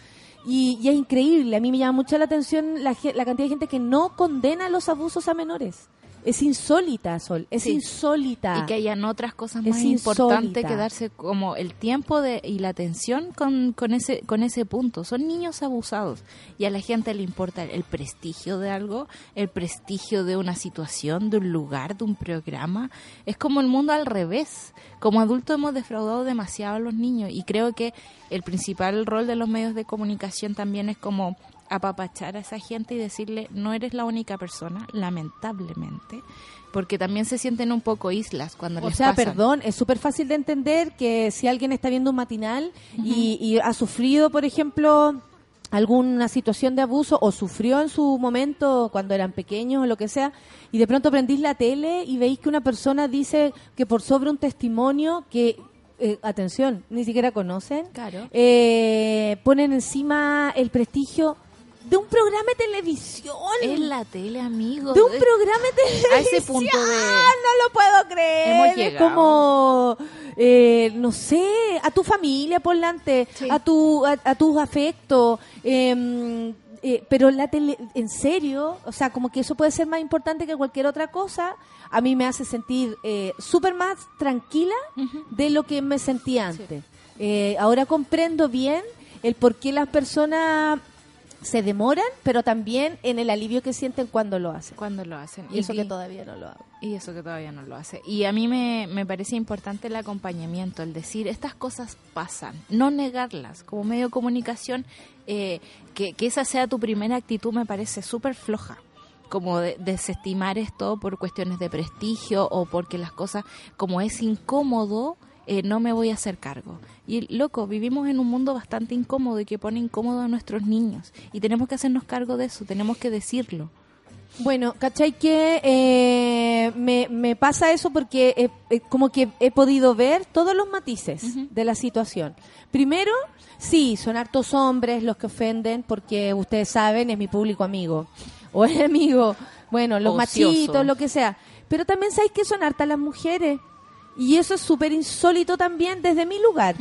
Y, y es increíble, a mí me llama mucho la atención la, la cantidad de gente que no condena los abusos a menores. Es insólita, Sol, es Sí. insólita. Y que hayan otras cosas más importantes que darse como el tiempo de, y la atención con, con, ese, con ese punto. Son niños abusados y a la gente le importa el prestigio de algo, el prestigio de una situación, de un lugar, de un programa. Es como el mundo al revés. Como adultos hemos defraudado demasiado a los niños y creo que el principal rol de los medios de comunicación también es como apapachar a esa gente y decirle no eres la única persona, lamentablemente, porque también se sienten un poco islas cuando O les sea, pasan. perdón, es súper fácil de entender que si alguien está viendo un matinal y, y ha sufrido, por ejemplo, alguna situación de abuso o sufrió en su momento cuando eran pequeños o lo que sea, y de pronto prendís la tele y veis que una persona dice que por sobre un testimonio que, eh, atención, ni siquiera conocen, Claro. eh, ponen encima el prestigio de un programa de televisión. En la tele, amigo. de un programa de televisión. A ese punto de- No lo puedo creer. Hemos Es llegado. como, eh, no sé, a tu familia, por delante, Sí. a, tu, a, a tus afectos. eh, eh, pero la tele, en serio, o sea, como que eso puede ser más importante que cualquier otra cosa. A mí me hace sentir eh, súper más tranquila de lo que me sentía antes. Eh, ahora comprendo bien el por qué las personas se demoran, pero también en el alivio que sienten cuando lo hacen. Cuando lo hacen. Y eso que todavía no lo hago. Y eso que todavía no lo hace. Y a mí me, me parece importante el acompañamiento, el decir, estas cosas pasan, no negarlas. Como medio de comunicación, eh, que, que esa sea tu primera actitud me parece súper floja. Como de- desestimar esto por cuestiones de prestigio o porque las cosas, como es incómodo, eh, no me voy a hacer cargo. Y loco, vivimos en un mundo bastante incómodo y que pone incómodo a nuestros niños. Y tenemos que hacernos cargo de eso, tenemos que decirlo. Bueno, ¿cachai que eh, me, me pasa eso porque eh, eh, como que he podido ver todos los matices de la situación. Primero, sí, son hartos hombres los que ofenden porque ustedes saben, es mi público amigo o enemigo. Bueno, los Ocioso. machitos, lo que sea. Pero también sabéis que son hartas las mujeres. Y eso es súper insólito también desde mi lugar.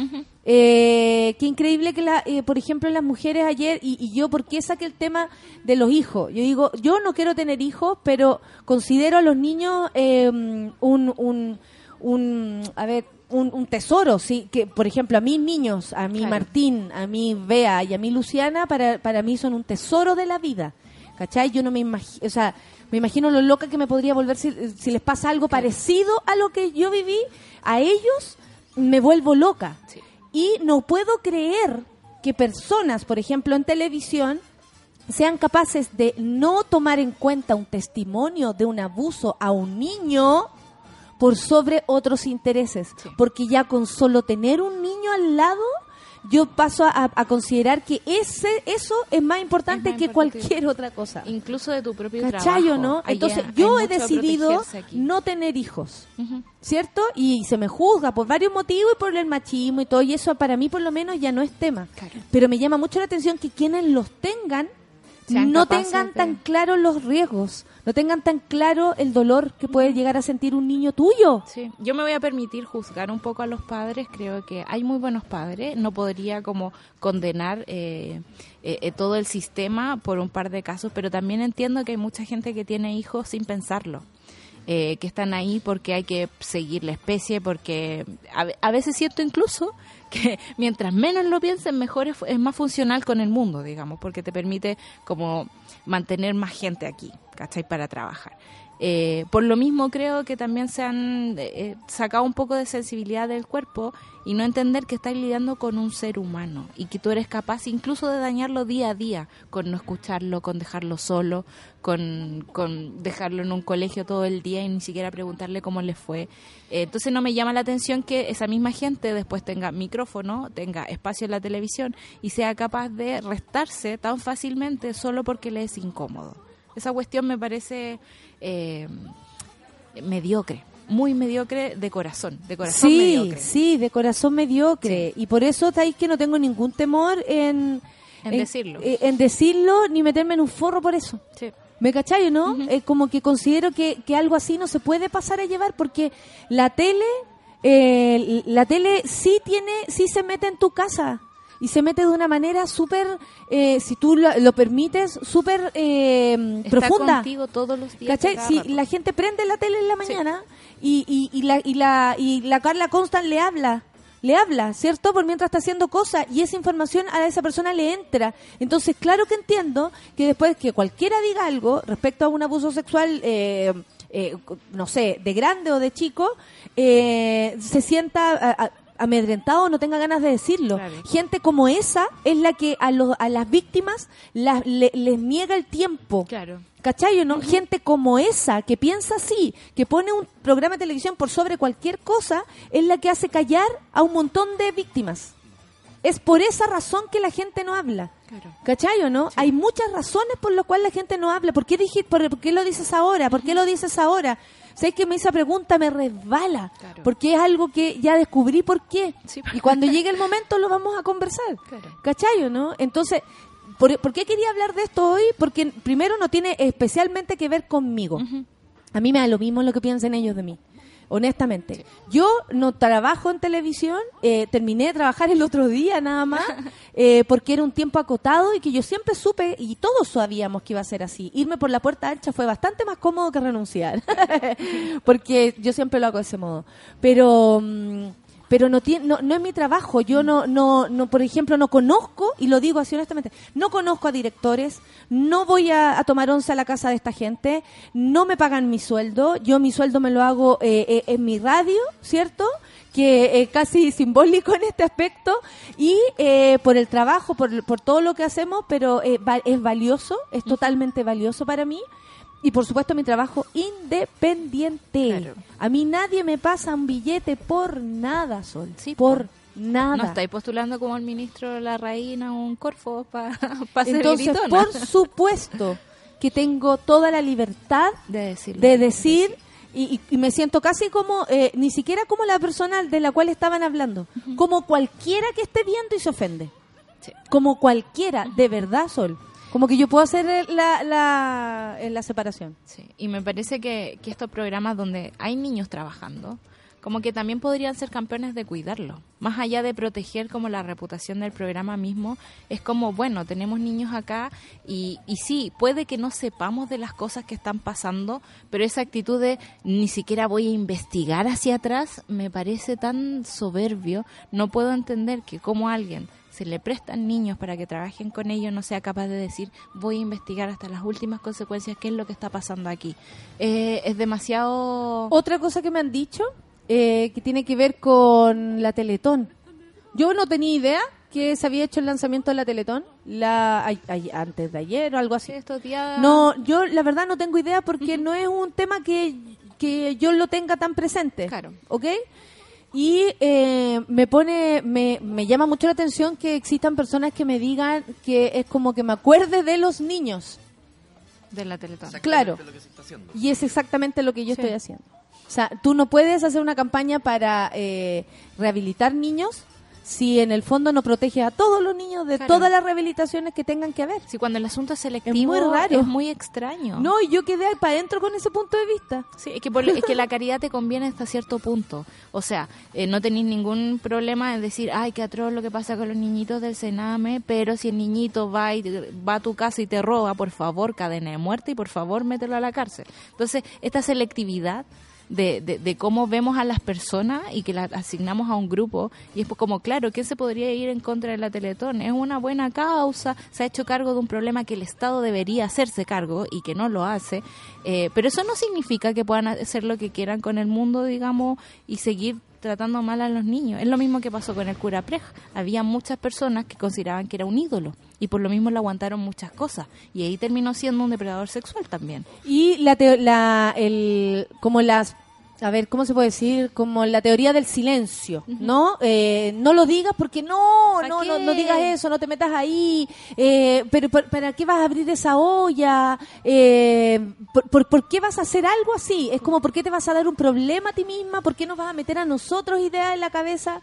Eh, qué increíble que, la, eh, por ejemplo, las mujeres ayer, y, y yo, ¿por qué saqué el tema de los hijos? Yo digo, yo no quiero tener hijos, pero considero a los niños eh, un, un, un, a ver, un, un tesoro, sí, que por ejemplo a mis niños, a mi Claro. Martín, a mi Bea y a mi Luciana, para, para mí son un tesoro de la vida. ¿Cachai? Yo no me imagino, o sea, me imagino lo loca que me podría volver si, si les pasa algo parecido a lo que yo viví, a ellos me vuelvo loca. Sí. Y no puedo creer que personas, por ejemplo, en televisión, sean capaces de no tomar en cuenta un testimonio de un abuso a un niño por sobre otros intereses. Sí. Porque ya con solo tener un niño al lado, yo paso a, a considerar que ese eso es más importante Es más que importante. cualquier otra cosa. Incluso de tu propio ¿Cachai o trabajo. no? Entonces, yo he decidido no tener hijos. ¿Cierto? Y se me juzga por varios motivos y por el machismo y todo, y eso para mí por lo menos ya no es tema. Claro. Pero me llama mucho la atención que quienes los tengan no tengan de- tan claros los riesgos, no tengan tan claro el dolor que puede llegar a sentir un niño tuyo. Sí, yo me voy a permitir juzgar un poco a los padres. Creo que hay muy buenos padres. No podría como condenar eh, eh, eh, todo el sistema por un par de casos, pero también entiendo que hay mucha gente que tiene hijos sin pensarlo. eh, que están ahí porque hay que seguir la especie, porque a veces siento incluso que mientras menos lo piensen, mejor es, es más funcional con el mundo, digamos, porque te permite como mantener más gente aquí, ¿cachai? Para trabajar. Eh, por lo mismo creo que también se han eh, eh, sacado un poco de sensibilidad del cuerpo y no entender que estás lidiando con un ser humano y que tú eres capaz incluso de dañarlo día a día con no escucharlo, con dejarlo solo, con, dejarlo en un colegio todo el día y ni siquiera preguntarle cómo le fue. Eh, entonces no me llama la atención que esa misma gente después tenga micrófono, tenga espacio en la televisión y sea capaz de restarse tan fácilmente solo porque le es incómodo. Esa cuestión me parece eh, mediocre, muy mediocre de corazón, de corazón Sí, mediocre. sí, de corazón mediocre. Y por eso estáis que no tengo ningún temor en, En decirlo. eh, en decirlo ni meterme en un forro por eso. Sí. ¿Me cachai no? Eh, como que considero que, que algo así no se puede pasar a llevar porque la tele, eh, la tele sí tiene, sí se mete en tu casa y se mete de una manera súper, eh, si tú lo, lo permites, súper eh, profunda. contigo todos los días. ¿Cachai? Si rato. la gente prende la tele en la mañana y, y, y la, y, la, y la Carla Constant le habla, le habla, ¿cierto? Por mientras está haciendo cosas y esa información a esa persona le entra. Entonces, claro que entiendo que después que cualquiera diga algo respecto a un abuso sexual, eh, eh, no sé, de grande o de chico, eh, se sienta... a- a- amedrentado o no tenga ganas de decirlo. Claro. Gente como esa es la que a, los, a las víctimas las- le- les niega el tiempo. Claro. ¿Cachai no? Gente como esa, que piensa así, que pone un programa de televisión por sobre cualquier cosa, es la que hace callar a un montón de víctimas. es por esa razón que la gente no habla. Claro. ¿Cachai o no? Hay muchas razones por las cuales la gente no habla. ¿Por qué, dije, por, por qué lo dices ahora? ¿Por qué lo dices ahora? ¿Sabes que me esa pregunta me resbala? Claro. Porque es algo que ya descubrí por qué. Sí. Y cuando llegue el momento lo vamos a conversar. Claro. ¿Cachai o no? Entonces, ¿por, por qué quería hablar de esto hoy? Porque primero no tiene especialmente que ver conmigo. A mí me da lo mismo lo que piensen ellos de mí. Honestamente, yo no trabajo en televisión, eh, terminé de trabajar el otro día nada más, eh, porque era un tiempo acotado y que yo siempre supe, y todos sabíamos que iba a ser así. Irme por la puerta ancha fue bastante más cómodo que renunciar, porque yo siempre lo hago de ese modo. Pero... mm, pero no, tiene, no, no es mi trabajo. Yo no, no, no, por ejemplo, no conozco, y lo digo así honestamente, no conozco a directores, no voy a, a tomar once a la casa de esta gente, no me pagan mi sueldo, yo mi sueldo me lo hago eh, eh, en mi radio, ¿cierto? que es casi simbólico en este aspecto y eh, por el trabajo, por, por todo lo que hacemos, pero eh, va- es valioso, es totalmente valioso para mí. Y por supuesto mi trabajo independiente. Claro. A mí nadie me pasa un billete por nada, Sol. Sí, por po. nada. No estáis postulando como el ministro la reina un corfo para ser Entonces, gritona. por supuesto que tengo toda la libertad de decirlo. de decir y, y- me siento casi como, eh, ni siquiera como la persona de la cual estaban hablando, como cualquiera que esté viendo y se ofende. Sí. Como cualquiera, de verdad, Sol. Como que yo puedo hacer la, la, eh, la separación. Sí, y me parece que, que estos programas donde hay niños trabajando, como que también podrían ser campeones de cuidarlo. Más allá de proteger como la reputación del programa mismo, es como, bueno, tenemos niños acá y, y sí, puede que no sepamos de las cosas que están pasando, pero esa actitud de ni siquiera voy a investigar hacia atrás me parece tan soberbio. No puedo entender que como alguien se le prestan niños para que trabajen con ellos, no sea capaz de decir, voy a investigar hasta las últimas consecuencias qué es lo que está pasando aquí. Eh, es demasiado... Otra cosa que me han dicho, eh, que tiene que ver con la Teletón. Yo no tenía idea que se había hecho el lanzamiento de la Teletón la, ay- ay- antes de ayer o algo así. Sí, estos días... No, yo la verdad no tengo idea porque no es un tema que, que yo lo tenga tan presente. Claro. ¿Ok? Y eh, me pone, me, me llama mucho la atención que existan personas que me digan que es como que me acuerde de los niños. De la Teletón. Claro. Y es exactamente lo que yo estoy haciendo. O sea, tú no puedes hacer una campaña para eh, rehabilitar niños si en el fondo no proteges a todos los niños de Claro. todas las rehabilitaciones que tengan que haber. Sí, cuando el asunto es selectivo muy raro. es muy extraño. No, y yo quedé para adentro con ese punto de vista. Sí, es que, por- es que la caridad te conviene hasta cierto punto. O sea, eh, no tenéis ningún problema en decir, ay, qué atroz lo que pasa con los niñitos del Sename, pero si el niñito va, y, va a tu casa y te roba, por favor, cadena de muerte y por favor, mételo a la cárcel. Entonces, esta selectividad de, de, de cómo vemos a las personas y que las asignamos a un grupo, y es como, claro, ¿quién se podría ir en contra de la Teletón? Es una buena causa, se ha hecho cargo de un problema que el Estado debería hacerse cargo y que no lo hace, eh, pero eso no significa que puedan hacer lo que quieran con el mundo, digamos, y seguir tratando mal a los niños. Es lo mismo que pasó con el cura Prej. Había muchas personas que consideraban que era un ídolo y por lo mismo le aguantaron muchas cosas y ahí terminó siendo un depredador sexual también. Y la, la el, como las, a ver, ¿cómo se puede decir? Como la teoría del silencio, ¿no? Eh, no lo digas porque no, ¿Pa' no, no, no digas eso, no te metas ahí. Eh, pero por- ¿para qué vas a abrir esa olla? Eh, por, por, por qué vas a hacer algo así? Es como, ¿por qué te vas a dar un problema a ti misma? ¿Por qué nos vas a meter a nosotros ideas en la cabeza?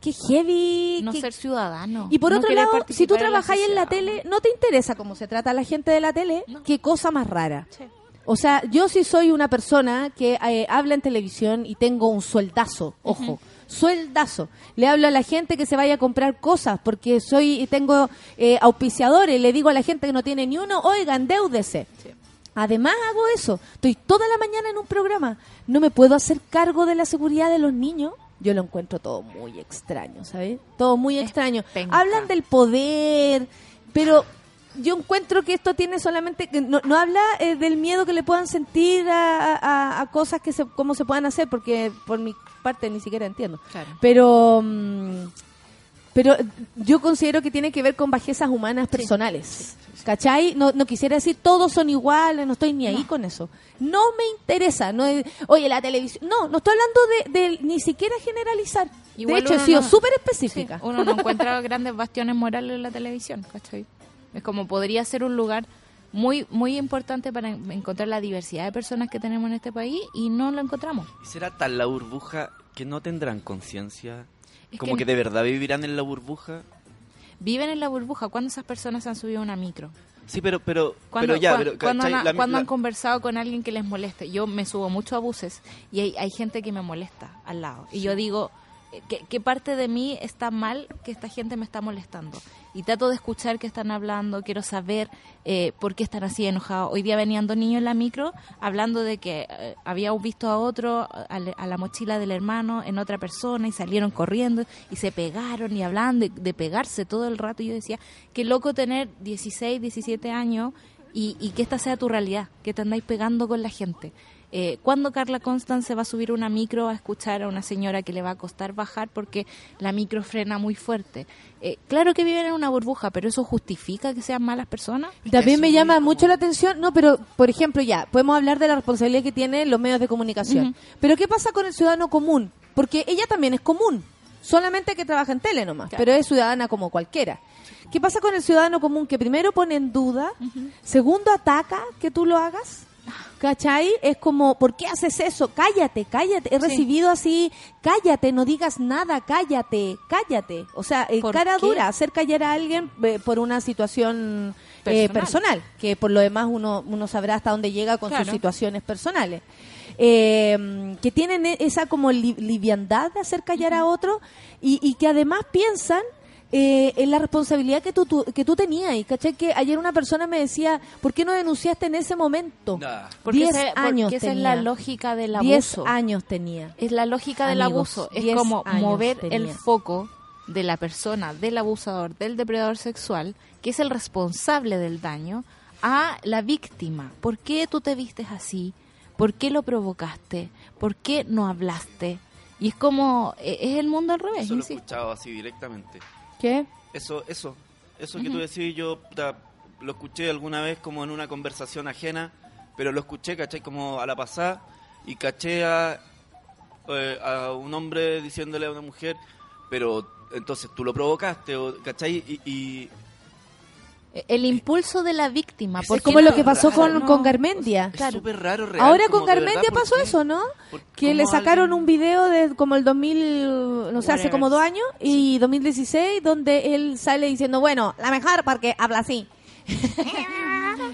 Qué heavy. No qué- ser ciudadano. y por no otro lado, si tú trabajáis en la tele, no te interesa cómo se trata a la gente de la tele, No. qué cosa más rara. Sí. O sea, yo sí soy una persona que eh, habla en televisión y tengo un sueldazo, ojo, sueldazo. Le hablo a la gente que se vaya a comprar cosas porque soy y tengo eh, auspiciadores, le digo a la gente que no tiene ni uno, oigan, endeúdese. Además hago eso, estoy toda la mañana en un programa, no me puedo hacer cargo de la seguridad de los niños. Yo lo encuentro todo muy extraño, ¿sabes? Todo muy extraño. Hablan del poder, pero yo encuentro que esto tiene solamente que no, no habla eh, del miedo que le puedan sentir a, a- a cosas que se cómo se puedan hacer porque por mi parte ni siquiera entiendo Claro. pero mm, Pero yo considero que tiene que ver con bajezas humanas personales. ¿Cachai? No, no quisiera decir todos son iguales, no estoy ni ahí con eso. No me interesa. No oye, la televisión. No, no estoy hablando de, de ni siquiera generalizar. Igual de hecho, he sido no- súper Sí, específica. uno no encuentra grandes bastiones morales en la televisión, ¿cachai? Es como podría ser un lugar muy muy importante para en- encontrar la diversidad de personas que tenemos en este país y no lo encontramos. ¿Y será tal la burbuja que no tendrán conciencia? Como que, que- de verdad vivirán en la burbuja. Viven en la burbuja. ¿Cuándo esas personas han subido a una micro? Sí, pero, pero, ¿Cuándo, pero ya, han, La- la- han conversado con alguien que les moleste? Yo me subo mucho a buses y hay, hay gente que me molesta al lado. Y yo digo, eh, ¿qué, qué parte de mí está mal que esta gente me está molestando? Y trato de escuchar qué están hablando, quiero saber eh, por qué están así enojados. Hoy día venían dos niños en la micro hablando de que eh, habían visto a otro, a, la- a la mochila del hermano, en otra persona y salieron corriendo y se pegaron y hablaban de, de pegarse todo el rato. Y yo decía, qué loco tener 16, 17 años y, y que esta sea tu realidad, que te andáis pegando con la gente. Eh, ¿Cuándo Carla Constance va a subir una micro a escuchar a una señora que le va a costar bajar porque la micro frena muy fuerte? Eh, claro que viven en una burbuja, pero ¿eso justifica que sean malas personas? También me llama como- mucho la atención, no, pero por ejemplo ya, podemos hablar de la responsabilidad que tienen los medios de comunicación. Pero ¿qué pasa con el ciudadano común? Porque ella también es común, solamente que trabaja en tele nomás, Claro. pero es ciudadana como cualquiera. ¿Qué pasa con el ciudadano común que primero pone en duda, segundo ataca que tú lo hagas? ¿Cachai? Es como, ¿por qué haces eso? Cállate, cállate. He Sí. recibido así, cállate, no digas nada, cállate, cállate. O sea, eh, ¿Por cara qué? dura, hacer callar a alguien eh, por una situación eh, Personal. personal, que por lo demás uno, uno sabrá hasta dónde llega con sus situaciones personales. Eh, que tienen e- esa como li- liviandad de hacer callar a otro y, y que además piensan eh, en la responsabilidad que tú, tú- que tú tenías. Y caché que ayer una persona me decía, ¿por qué no denunciaste en ese momento? Nah. Porque, Diez ese- porque años esa es la lógica del Diez abuso. años tenía. Es la lógica del Amigos, abuso. Es 10 como mover el foco de la persona, del abusador, del depredador sexual, que es el responsable del daño, a la víctima. ¿Por qué tú te vistes así? ¿Por qué lo provocaste? ¿Por qué no hablaste? Y es como, eh, es el mundo al revés, Eso lo he escuchado así directamente. ¿Qué? Eso, eso, eso que tú decís, yo puta, lo escuché alguna vez como en una conversación ajena, pero lo escuché, ¿cachai? Como a la pasada, y caché a, eh, a un hombre diciéndole a una mujer, pero entonces tú lo provocaste, o, ¿cachai? Y, y- El impulso de la víctima. Es ¿por Es qué como lo que pasó con, No. con Garmendia. es súper raro, real. Ahora con verdad, Garmendia ¿por pasó eso, ¿no? ¿Por- Que le sacaron alguien- un video de como el 2000, no sé, hace como dos años, y 2016, donde él sale diciendo, bueno, la mejor, porque habla así.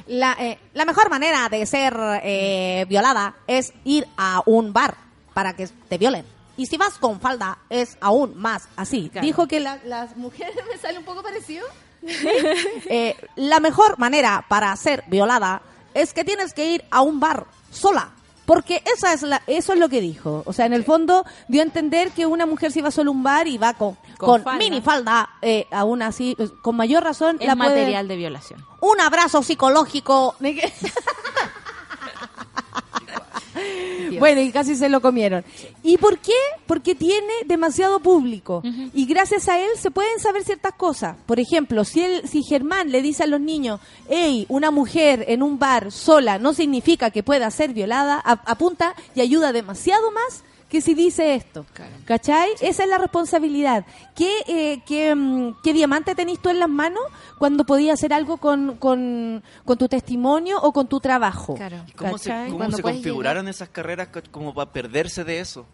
la, eh, la mejor manera de ser eh, violada es ir a un bar para que te violen. Y si vas con falda, es aún más así. Claro. Dijo que la- las mujeres me sale un poco parecido. Eh, la mejor manera para ser violada es que tienes que ir a un bar sola. Porque esa es la, eso es lo que dijo. O sea, en el fondo dio a entender que una mujer si va solo a un bar y va con, Con con, falda. minifalda, eh, aún así, pues, con mayor razón, Es la puede- material de violación. un abrazo psicológico. Bueno, y casi se lo comieron. ¿Y por qué? Porque tiene demasiado público. Y gracias a él se pueden saber ciertas cosas. Por ejemplo, si él, si Germán le dice a los niños, hey, una mujer en un bar sola no significa que pueda ser violada, apunta y ayuda demasiado más que si dice esto. Claro. ¿Cachai? Esa es la responsabilidad. ¿Qué, eh, qué, mm, qué diamante tenés tú en las manos cuando podías hacer algo con, con, con tu testimonio o con tu trabajo? Claro. ¿Y ¿Cómo se, configuraron esas carreras co- como para perderse de eso?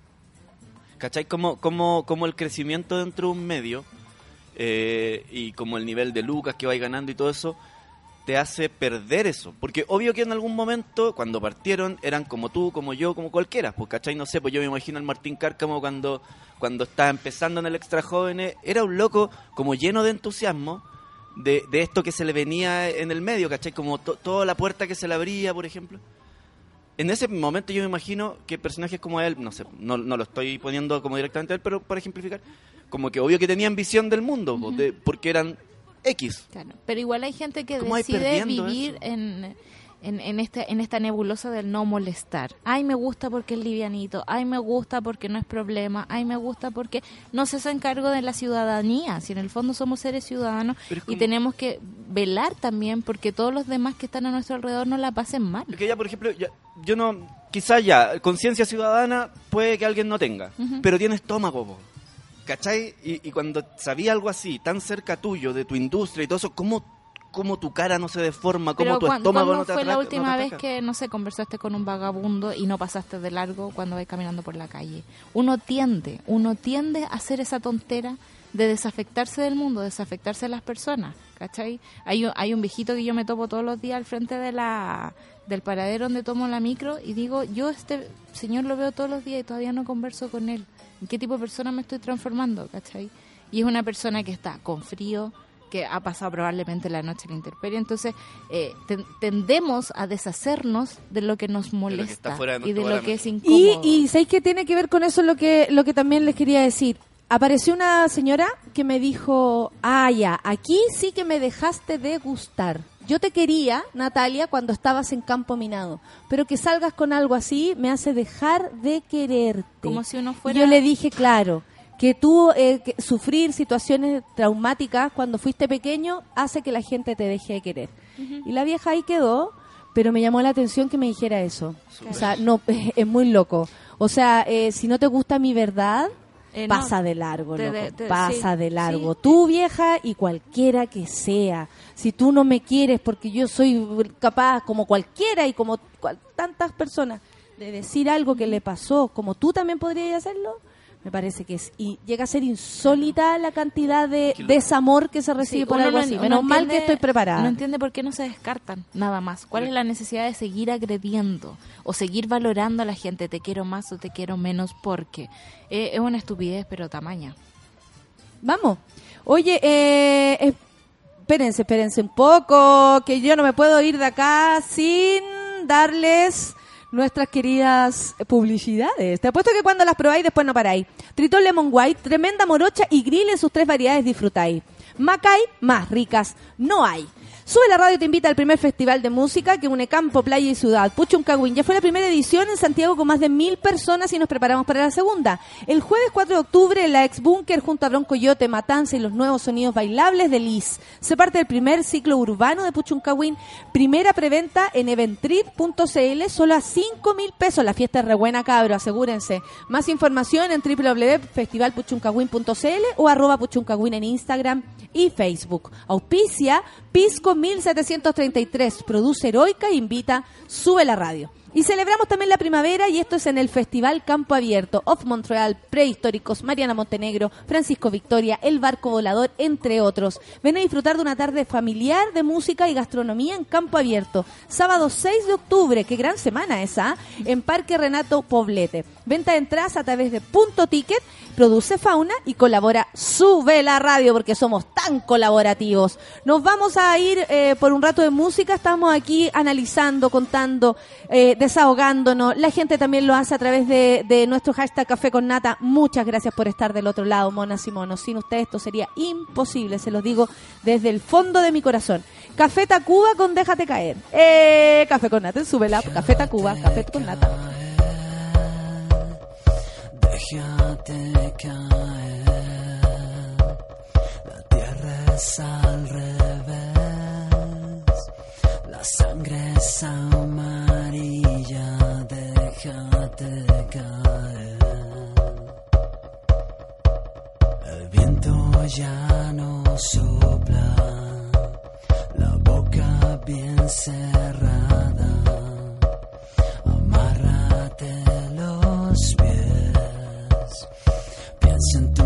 ¿Cachai? Como, como, como el crecimiento dentro de un medio eh, y como el nivel de lucas que vais ganando y todo eso te hace perder eso. Porque obvio que en algún momento, cuando partieron, eran como tú, como yo, como cualquiera. Pues, ¿cachai? No sé, pues yo me imagino al Martín Cárcamo cuando, cuando estaba empezando en el Extra Jóvenes. Era un loco como lleno de entusiasmo de, de esto que se le venía en el medio, ¿cachai? Como to- toda la puerta que se le abría, por ejemplo. En ese momento yo me imagino que personajes como él, no sé, no, no lo estoy poniendo como directamente a él, pero para ejemplificar, como que obvio que tenían visión del mundo, de- porque eran X. Claro, pero igual hay gente que ¿Cómo vais decide vivir eso? en, en, en, este, en esta nebulosa del no molestar. Ay, me gusta porque es livianito, ay, me gusta porque no es problema, ay, me gusta porque no se hace cargo de la ciudadanía, si en el fondo somos seres ciudadanos y tenemos que velar también porque todos los demás que están a nuestro alrededor no la pasen mal. Porque ya, por ejemplo, ya- yo no. Quizás ya, conciencia ciudadana puede que alguien no tenga, pero tiene estómago, po. ¿Cachai? Y, y cuando sabía algo así, tan cerca tuyo, de tu industria y todo eso, ¿cómo, cómo tu cara no se deforma? ¿Cómo Pero tu estómago ¿cuándo no te fue la no última vez que, no sé, conversaste con un vagabundo y no pasaste de largo cuando vas caminando por la calle? Uno tiende, uno tiende a hacer esa tontera de desafectarse del mundo, desafectarse de las personas, ¿cachai? Hay un, hay un viejito que yo me topo todos los días al frente de la del paradero donde tomo la micro y digo, yo este señor lo veo todos los días y todavía no converso con él. ¿En qué tipo de persona me estoy transformando, cachai? Y es una persona que está con frío, que ha pasado probablemente la noche en la intemperie. Entonces, eh, ten- tendemos a deshacernos de lo que nos molesta y de lo que es parámetro. Y, incómodo. y ¿sabéis qué tiene que ver con eso lo que, lo que también les quería decir? Apareció una señora que me dijo, ah, ya, aquí sí que me dejaste de gustar. Yo te quería, Natalia, cuando estabas en campo minado, pero que salgas con algo así me hace dejar de quererte. Como si uno Y fuera... yo le dije, claro, que tú eh, que sufrir situaciones traumáticas cuando fuiste pequeño hace que la gente te deje de querer. Y la vieja ahí quedó, pero me llamó la atención que me dijera eso. O sea, no, es muy loco. O sea, eh, si no te gusta mi verdad, Eh, no. pasa de largo, Te- loco. te- pasa sí, de largo. sí. Tú, vieja, y cualquiera que sea. Si tú no me quieres porque yo soy capaz, como cualquiera y como cual- tantas personas, de decir algo que le pasó, como tú también podrías hacerlo, me parece que es. Y llega a ser insólita la cantidad de desamor que se recibe Sí, por algo no- así. Menos mal que estoy preparada. No entiende por qué no se descartan, nada más. ¿Cuál es la necesidad de seguir agrediendo o seguir valorando a la gente? Te quiero más o te quiero menos porque eh, es una estupidez, pero tamaña. Vamos. Oye, eh, eh, espérense, espérense un poco, que yo no me puedo ir de acá sin darles nuestras queridas publicidades. Te apuesto que cuando las probáis después no paráis. Tritón Lemon White, tremenda morocha y grill en sus tres variedades disfrutáis. Macay, más ricas, no hay. Sube la radio te invita al primer festival de música que une campo, playa y ciudad. Puchuncahuín ya fue la primera edición en Santiago con más de mil personas y nos preparamos para la segunda. El jueves 4 de octubre la ex Bunker junto a Bronco Coyote, Matanza y los nuevos sonidos bailables de Liz. Se parte del primer ciclo urbano de Puchuncahuín. Primera preventa en eventtrip.cl solo a 5 mil pesos. La fiesta es re buena, cabro, asegúrense. Más información en www.festivalpuchuncahuín.cl o arroba puchuncahuín en Instagram y Facebook. Auspicia Pisco 1733, produce Heroica e invita Sube la Radio. Y celebramos también la primavera y esto es en el Festival Campo Abierto, Off Montreal, Prehistóricos, Mariana Montenegro, Francisco Victoria, El Barco Volador, entre otros. Ven a disfrutar de una tarde familiar de música y gastronomía en Campo Abierto. Sábado 6 de octubre, qué gran semana esa, en Parque Renato Poblete. Venta de entradas a través de Punto Ticket, produce Fauna y colabora Sube la Radio porque somos tan colaborativos. Nos vamos a ir eh, por un rato de música, estamos aquí analizando, contando, eh, desahogándonos. La gente también lo hace a través de, nuestro hashtag Café con Nata. Muchas gracias por estar del otro lado, monas y monos. Sin ustedes esto sería imposible, se los digo desde el fondo de mi corazón. Café Tacuba con Déjate Caer. Eh, café con Nata, súbela. Café Tacuba, café con Nata. Déjate caer, la tierra es al revés, la sangre es amarilla, déjate caer. El viento ya no sopla, la boca bien cerrada. Amárrate los pies, piensa en tu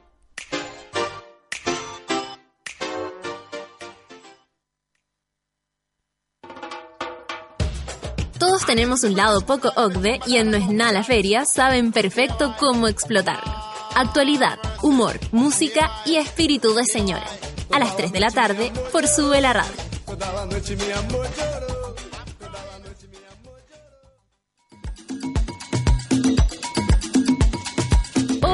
Tenemos un lado poco OCDE y en No es nada la feria saben perfecto cómo explotarlo. Actualidad, humor, música y espíritu de señora. A las 3 de la tarde por Sube la Radio.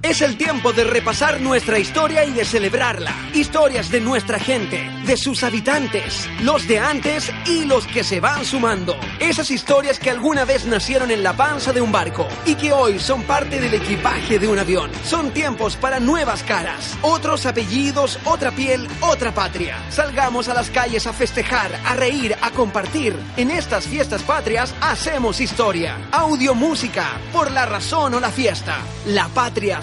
Es el tiempo de repasar nuestra historia y de celebrarla. Historias de nuestra gente, de sus habitantes, los de antes y los que se van sumando. Esas historias que alguna vez nacieron en la panza de un barco y que hoy son parte del equipaje de un avión. Son tiempos para nuevas caras, otros apellidos, otra piel, otra patria. Salgamos a las calles a festejar, a reír, a compartir. En estas fiestas patrias hacemos historia. Audio música, por la razón o la fiesta. La patria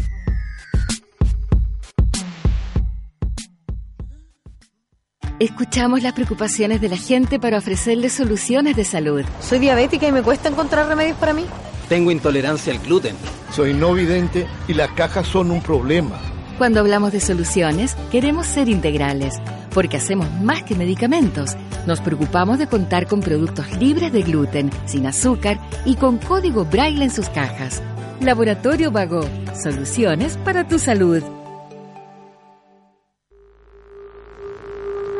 Escuchamos las preocupaciones de la gente para ofrecerles soluciones de salud. Soy diabética y me cuesta encontrar remedios para mí. Tengo intolerancia al gluten. Soy no vidente y las cajas son un problema. Cuando hablamos de soluciones, queremos ser integrales, porque hacemos más que medicamentos. Nos preocupamos de contar con productos libres de gluten, sin azúcar y con código braille en sus cajas. Laboratorio Vago, soluciones para tu salud.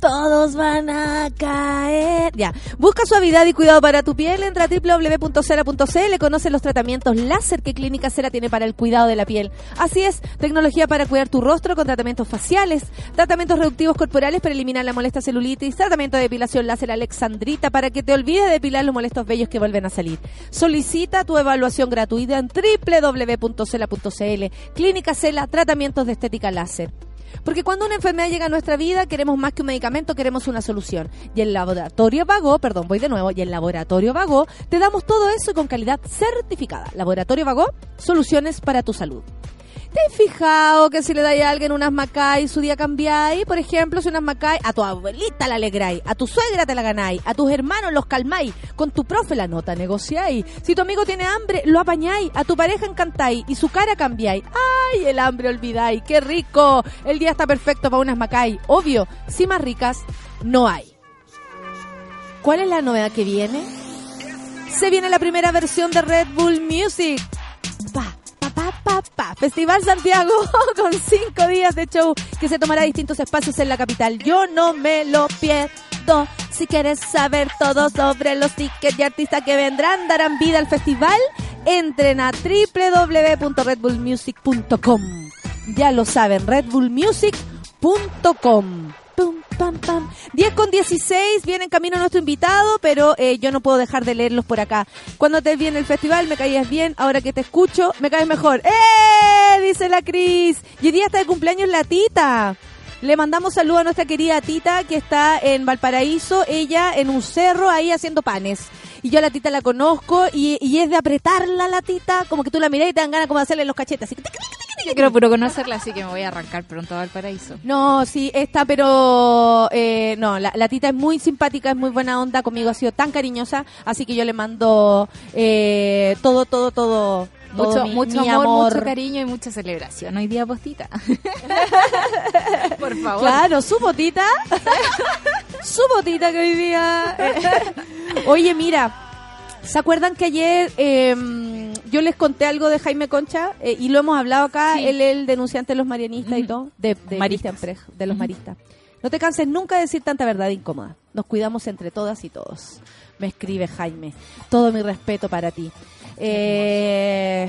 Todos van a caer. Ya. Busca suavidad y cuidado para tu piel. Entra a www.cera.cl. Conoce los tratamientos láser que Clínica Cera tiene para el cuidado de la piel. Así es, tecnología para cuidar tu rostro con tratamientos faciales, tratamientos reductivos corporales para eliminar la molesta celulitis, tratamiento de depilación láser Alexandrita para que te olvides de depilar los molestos vellos que vuelven a salir. Solicita tu evaluación gratuita en www.cela.cl. Clínica Cela, tratamientos de estética láser. Porque cuando una enfermedad llega a nuestra vida, queremos más que un medicamento, queremos una solución. Y el laboratorio Vago, perdón, voy de nuevo, y el laboratorio Vago, te damos todo eso con calidad certificada. Laboratorio Vago, soluciones para tu salud. ¿Te has fijado que si le dais a alguien unas macay, su día cambiáis? Por ejemplo, si unas macay, a tu abuelita la alegráis, a tu suegra te la ganáis, a tus hermanos los calmáis, con tu profe la nota negociáis. Si tu amigo tiene hambre, lo apañáis, a tu pareja encantáis y su cara cambiáis. ¡Ay, el hambre olvidáis! ¡Qué rico! El día está perfecto para unas macay. Obvio, si más ricas, no hay. ¿Cuál es la novedad que viene? Se viene la primera versión de Red Bull Music. Pa. Festival Santiago con cinco días de show que se tomará distintos espacios en la capital. Yo no me lo pierdo. Si quieres saber todo sobre los tickets y artistas que vendrán, darán vida al festival, entren a www.redbullmusic.com. Ya lo saben, redbullmusic.com. Pum, pam, pam. 10 con 16, viene en camino nuestro invitado, pero eh, yo no puedo dejar de leerlos por acá. Cuando te vi en el festival me caías bien, ahora que te escucho me caes mejor. ¡Eh! dice la Cris. Y hoy día está de cumpleaños la tita. Le mandamos saludo a nuestra querida tita que está en Valparaíso, ella en un cerro ahí haciendo panes. Y yo a la tita la conozco y, y es de apretarla la tita, como que tú la mirás y te dan ganas como de hacerle los cachetes. Así. Yo quiero puro conocerla, así que me voy a arrancar pronto al paraíso. No, sí, está, pero eh, no, la, la tita es muy simpática, es muy buena onda, conmigo ha sido tan cariñosa, así que yo le mando eh, todo, todo, todo. todo Mucho, mi- mucho mi amor, mucho cariño y mucha celebración. Hoy día postita. Por favor. Claro, su botita. su botita que hoy día. Oye, mira. ¿Se acuerdan que ayer eh, yo les conté algo de Jaime Concha? Eh, y lo hemos hablado acá, Sí. él es el denunciante de los marianistas y todo, de, de Maristas. De los maristas. No te canses nunca de decir tanta verdad incómoda. Nos cuidamos entre todas y todos. Me escribe Jaime. Todo mi respeto para ti. Eh,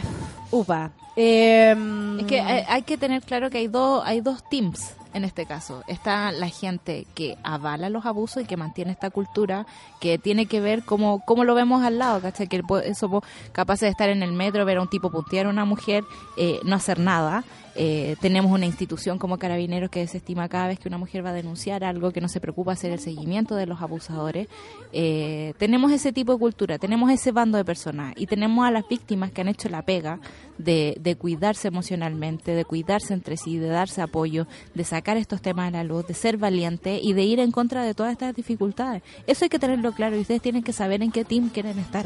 upa. Eh, Es que hay, hay que tener claro que hay dos, hay dos teams en este caso. Está la gente que avala los abusos y que mantiene esta cultura que tiene que ver cómo, cómo lo vemos al lado, ¿cachai? Que somos capaces de estar en el metro, ver a un tipo puntear a una mujer, eh, no hacer nada. Eh, tenemos una institución como Carabineros que desestima cada vez que una mujer va a denunciar algo, que no se preocupa hacer el seguimiento de los abusadores. Eh, tenemos ese tipo de cultura, tenemos ese bando de personas y tenemos a las víctimas que han hecho la pega de, de cuidarse emocionalmente, de cuidarse entre sí, de darse apoyo, de sacar estos temas a la luz, de ser valiente y de ir en contra de todas estas dificultades. Eso hay que tenerlo claro y ustedes tienen que saber en qué team quieren estar.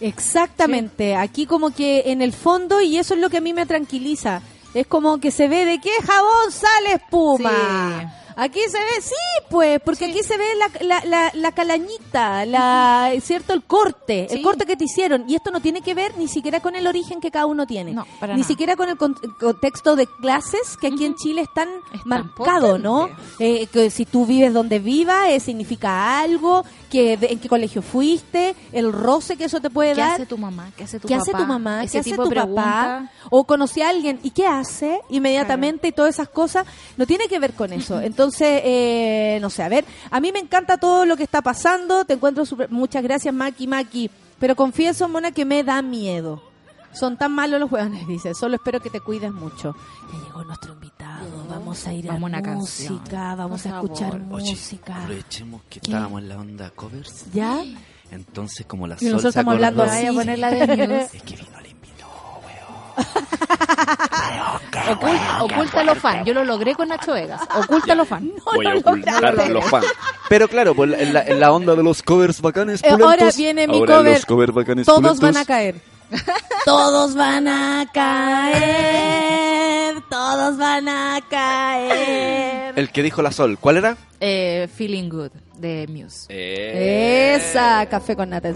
Exactamente, aquí como que en el fondo, y eso es lo que a mí me tranquiliza, es como que se ve de qué jabón sale espuma. Aquí se ve, sí, pues, porque aquí se ve la, la, la, la calañita, la, ¿cierto? El corte, el corte que te hicieron. Y esto no tiene que ver ni siquiera con el origen que cada uno tiene. No, para ni nada. siquiera con el con- contexto de clases que aquí en Chile es tan Es marcado, ¿no? Eh, que si tú vives donde vivas, eh, significa algo, que de- en qué colegio fuiste, el roce que eso te puede ¿Qué dar. hace tu mamá? ¿Qué hace tu ¿Qué papá? hace tu mamá? Ese ¿Qué hace tu de papá? O conocí a alguien y ¿qué hace? Inmediatamente y todas esas cosas. No tiene que ver con eso. Entonces, eh, no sé, a ver, a mí me encanta todo lo que está pasando. Te encuentro súper- Muchas gracias, Maki, Maki. Pero confieso, Mona, que me da miedo. Son tan malos los hueones, dice. Solo espero que te cuides mucho. Ya llegó nuestro invitado. Vamos a ir Vamos a una música. Vamos a escuchar. Oye, música. aprovechemos que ¿Qué? estábamos en la onda covers. ¿Ya? Entonces, como la Y Sol nosotros estamos hablando así. Voy a poner la de News. Es que vino el invitado, Ocul- ocúltalo fan. Yo lo logré con Nacho Vegas. Ocúltalo fan. Voy a lo ocultar los fans. Pero claro, pues en la, en la onda de los covers bacanes Eh, pulentos. ahora viene mi ahora cover. los bacanes Todos pulentos. van a caer. Todos van a caer. Todos van a caer. El que dijo la Sol, ¿cuál era? Eh, Feeling Good de Muse. Esa, café con nata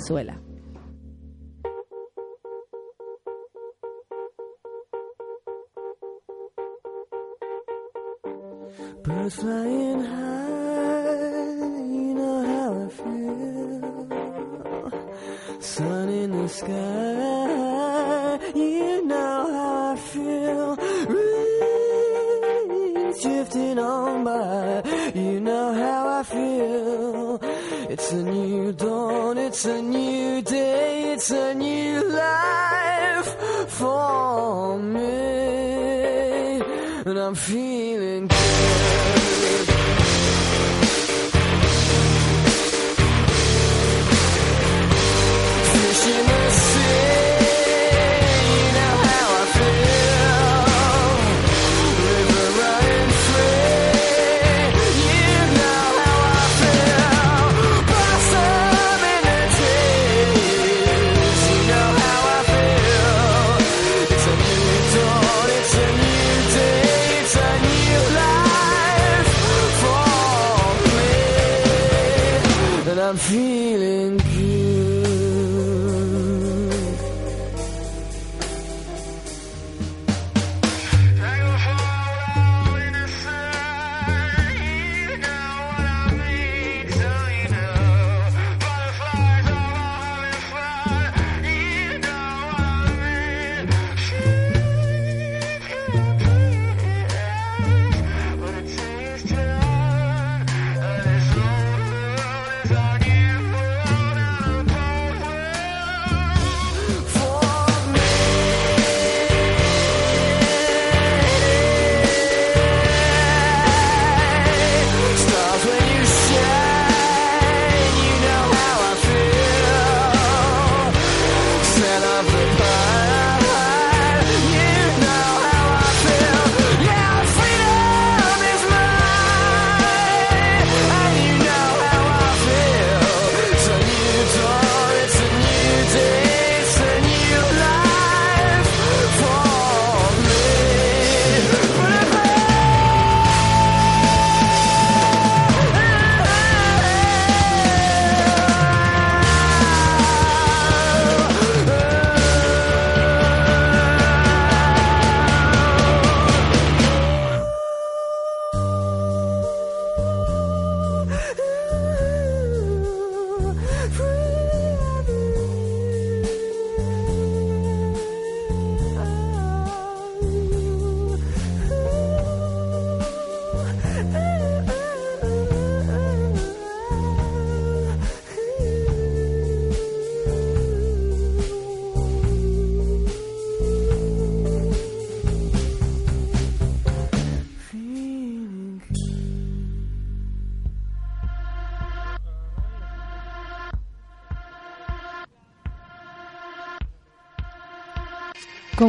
Birds flying high, you know how I feel. Sun in the sky, you know how I feel. Rain drifting on by, you know how I feel. It's a new dawn, it's a new day, it's a new life for me. And I'm feeling yeah.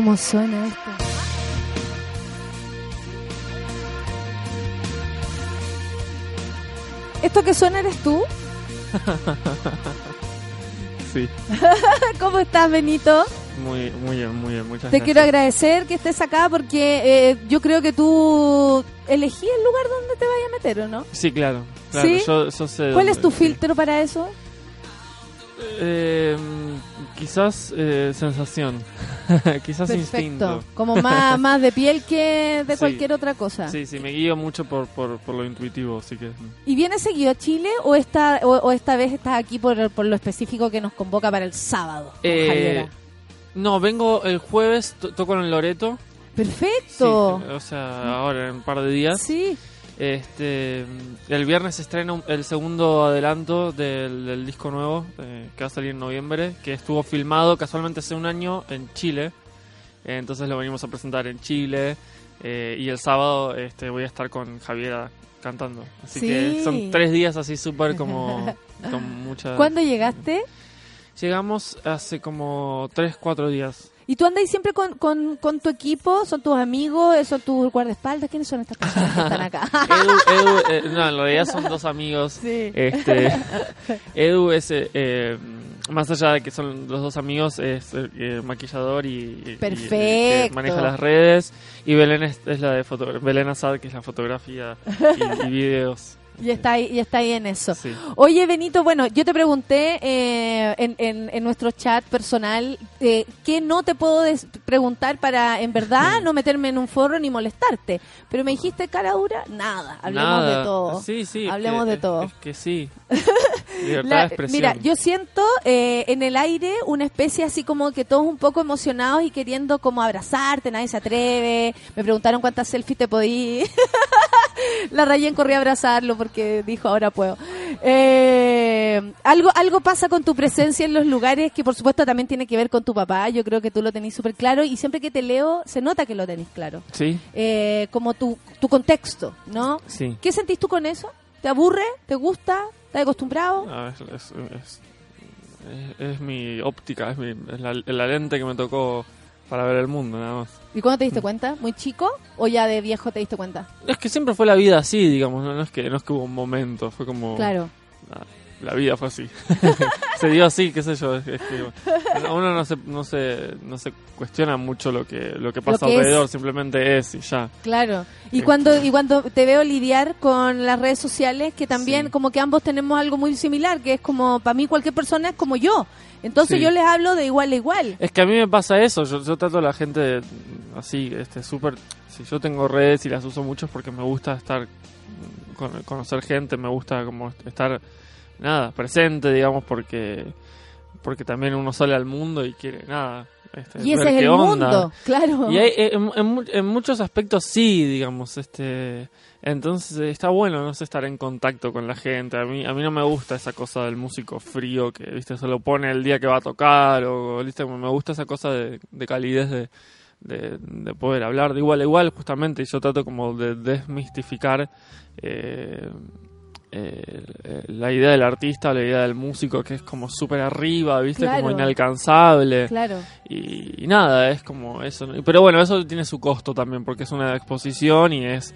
¿Cómo suena esto? ¿Esto que suena eres tú? Sí, ¿Cómo estás, Benito? muy, muy bien, muy bien. Muchas Te gracias. quiero agradecer que estés acá porque eh, yo creo que tú elegí el lugar donde te vayas a meter, ¿o no? Sí, claro. claro ¿Sí? Yo, yo sé ¿Cuál es tu sí. filtro para eso? Eh, quizás eh, sensación. quizás Perfecto. instinto. Como más, más de piel que de Sí. cualquier otra cosa. Sí, sí, me guío mucho por, por, por lo intuitivo, así que... ¿Y vienes seguido a Chile o esta, o, o esta vez estás aquí por, por lo específico que nos convoca para el sábado? Eh, no, vengo el jueves, to- toco en el Loreto. Sí, Perfecto. o sea, ahora en un par de días. Sí. Este, el viernes se estrena el segundo adelanto del, del disco nuevo eh, que va a salir en noviembre, que estuvo filmado casualmente hace un año en Chile. Eh, entonces lo venimos a presentar en Chile eh, y el sábado este, voy a estar con Javiera cantando. Así Sí. que son tres días así súper como con mucha... ¿Cuándo llegaste? Llegamos hace como tres, cuatro días. ¿Y tú andas siempre con, con, con tu equipo? ¿Son tus amigos? ¿Son tus guardaespaldas? ¿Quiénes son estas personas que están acá? Edu, Edu, eh, no, en realidad son dos amigos. Sí. Este, Edu es, eh, eh, más allá de que son los dos amigos, es eh, maquillador y, maneja las redes. Y Belén es, es la de Belén Azad, que es la fotografía y, y videos. Y está ahí, y está ahí en eso. Sí. Oye, Benito, bueno, yo te pregunté eh, en, en, en nuestro chat personal eh, qué no te puedo preguntar para, en verdad, no meterme en un forro ni molestarte. Pero me dijiste cara dura, nada, hablemos Nada. de todo. Sí, sí. Hablemos que- de todo. Es, que sí. Libertad La- de expresión. mira, yo siento eh, en el aire una especie así como que todos un poco emocionados y queriendo como abrazarte, nadie se atreve. Me preguntaron cuántas selfies te podí. La Rayen corrió a abrazarlo porque dijo ahora puedo. Eh, algo, algo pasa con tu presencia en los lugares que por supuesto también tiene que ver con tu papá. Yo creo que tú lo tenés súper claro y siempre que te leo se nota que lo tenés claro. Sí, Eh, como tu, tu contexto, ¿no? sí. ¿Qué sentís tú con eso? ¿Te aburre? ¿Te gusta? ¿Estás acostumbrado? Es, es- es- es- mi óptica, es, mi, la lente que me tocó para ver el mundo, nada más. ¿Y cuándo te diste cuenta? ¿Muy chico o ya de viejo te diste cuenta? Es que siempre fue la vida así, digamos, no, No es que no es que hubo un momento, fue como Claro. La vida fue así. se dio así, qué sé yo, es, que uno no se no se no se cuestiona mucho lo que lo que pasa que es. alrededor, simplemente es y ya. Claro. Y Este. cuando y cuando te veo lidiar con las redes sociales, que también Sí. como que ambos tenemos algo muy similar, que es como, para mí cualquier persona es como yo. Entonces Sí. yo les hablo de igual a igual. Es que a mí me pasa eso, yo, yo trato a la gente así, este, súper... Si yo tengo redes y las uso mucho es porque me gusta estar, con, conocer gente, me gusta como estar, nada, presente, digamos, porque porque también uno sale al mundo y quiere, nada, este, Y ese es el onda. mundo, claro. Y hay- en, en en muchos aspectos sí, digamos, este... Entonces eh, está bueno, no sé, estar en contacto con la gente. A mí, a mí no me gusta esa cosa del músico frío que, viste, se lo pone el día que va a tocar o, viste, me gusta esa cosa de, de calidez de, de, de poder hablar de igual a igual, justamente. Y yo trato como de desmistificar eh, eh, eh, la idea del artista, la idea del músico que es como súper arriba, viste, Claro. como inalcanzable. Claro. Y, y nada, es como eso. Pero bueno, eso tiene su costo también, porque es una exposición y es,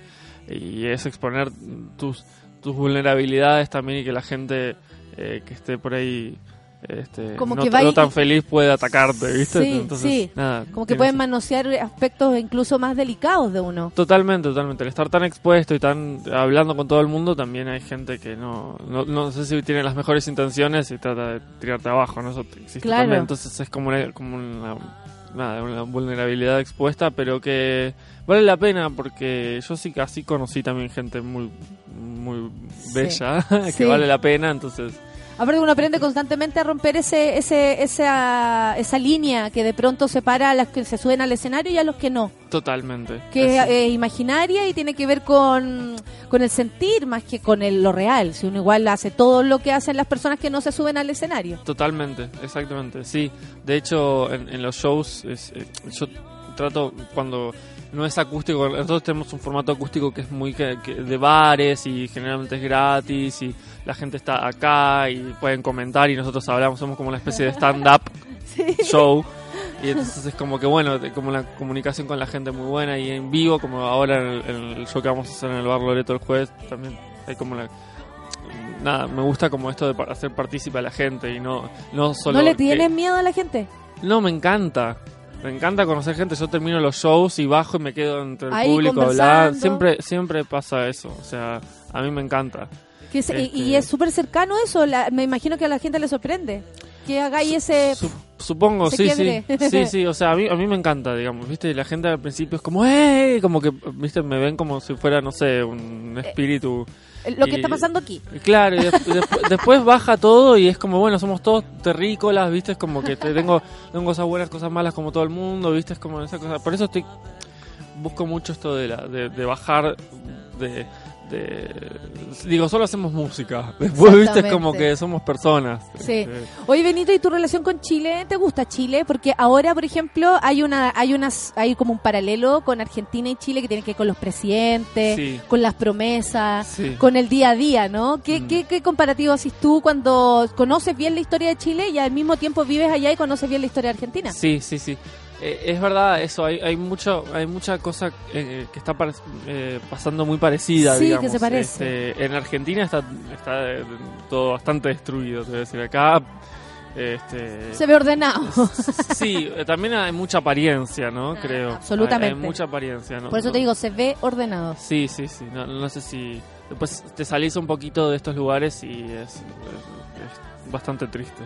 y es exponer tus, tus vulnerabilidades también y que la gente eh, que esté por ahí este, Como no, que va no tan feliz puede atacarte, ¿viste? Sí, Entonces, sí. nada, Como que pueden manosear aspectos incluso más delicados de uno. Totalmente, totalmente. El estar tan expuesto y tan hablando con todo el mundo, también hay gente que no, no, no sé si tiene las mejores intenciones y trata de tirarte abajo, ¿no? Eso existe Claro. también. Entonces es como una, como una, nada, una vulnerabilidad expuesta, pero que vale la pena porque yo sí así conocí también gente muy, muy bella, que vale la pena, entonces... Aparte uno aprende constantemente a romper ese, ese, esa, esa línea que de pronto separa a los que se suben al escenario y a los que no. Totalmente. Que es eh, imaginaria y tiene que ver con, con el sentir más que con el, lo real. Si uno igual hace todo lo que hacen las personas que no se suben al escenario. Totalmente, exactamente, sí. De hecho, en, en los shows, es, eh, yo trato cuando no es acústico, nosotros tenemos un formato acústico que es muy que- que de bares y generalmente es gratis y la gente está acá y pueden comentar y nosotros hablamos, somos como una especie de stand-up show. Y entonces es como que bueno, como la comunicación con la gente muy buena y en vivo, como ahora en el, en el show que vamos a hacer en el bar Loreto el jueves, también hay como la... Nada, me gusta como esto de hacer partícipe a la gente y no, no solo... ¿No le que- tienes miedo a la gente? No, me encanta. Me encanta conocer gente. Yo termino los shows y bajo y me quedo entre el Ahí público a hablar. Siempre, siempre pasa eso. O sea, a mí me encanta. Que es- y- Este- Y es súper cercano eso, la- me imagino que a la gente le sorprende. Que hagáis ese... Su- supongo, sí, quiebre. sí. Sí, sí, o sea, a mí, a mí me encanta, digamos, ¿viste? Y la gente al principio es como, ¡eh! Como que, ¿viste? Me ven como si fuera, no sé, un espíritu. Lo que Y- está pasando aquí. Claro, y después baja todo y es como, bueno, somos todos terrícolas, ¿viste? Es como que te tengo, tengo cosas buenas, cosas malas como todo el mundo, ¿viste? Es como esa cosa. Por eso estoy busco mucho esto de, la, de, de bajar, de, de- Digo, solo hacemos música. Después, ¿viste? Es como que somos personas. Sí. Este, Oye, Benito, ¿y tu relación con Chile? ¿Te gusta Chile? Porque ahora, por ejemplo, hay una, hay unas, hay como un paralelo con Argentina y Chile que tiene que ver con los presidentes, Sí. con las promesas, Sí. con el día a día, ¿no? ¿Qué, Mm. qué, qué comparativo haces tú cuando conoces bien la historia de Chile y al mismo tiempo vives allá y conoces bien la historia de Argentina? Sí, sí, sí. Eh, es verdad eso, hay, hay mucho hay mucha cosa eh, que está eh, pasando muy parecida, Sí, que digamos. se parece. Este, en Argentina está, está eh, todo bastante destruido, te voy a decir. Acá... Este, Se ve ordenado. Sí, eh, también hay mucha apariencia, ¿no? Creo. absolutamente. Hay, hay mucha apariencia, ¿no? Por eso te digo, se ve ordenado. Sí, sí, sí. No, no sé si. Después te salís un poquito de estos lugares y es, es- es bastante triste.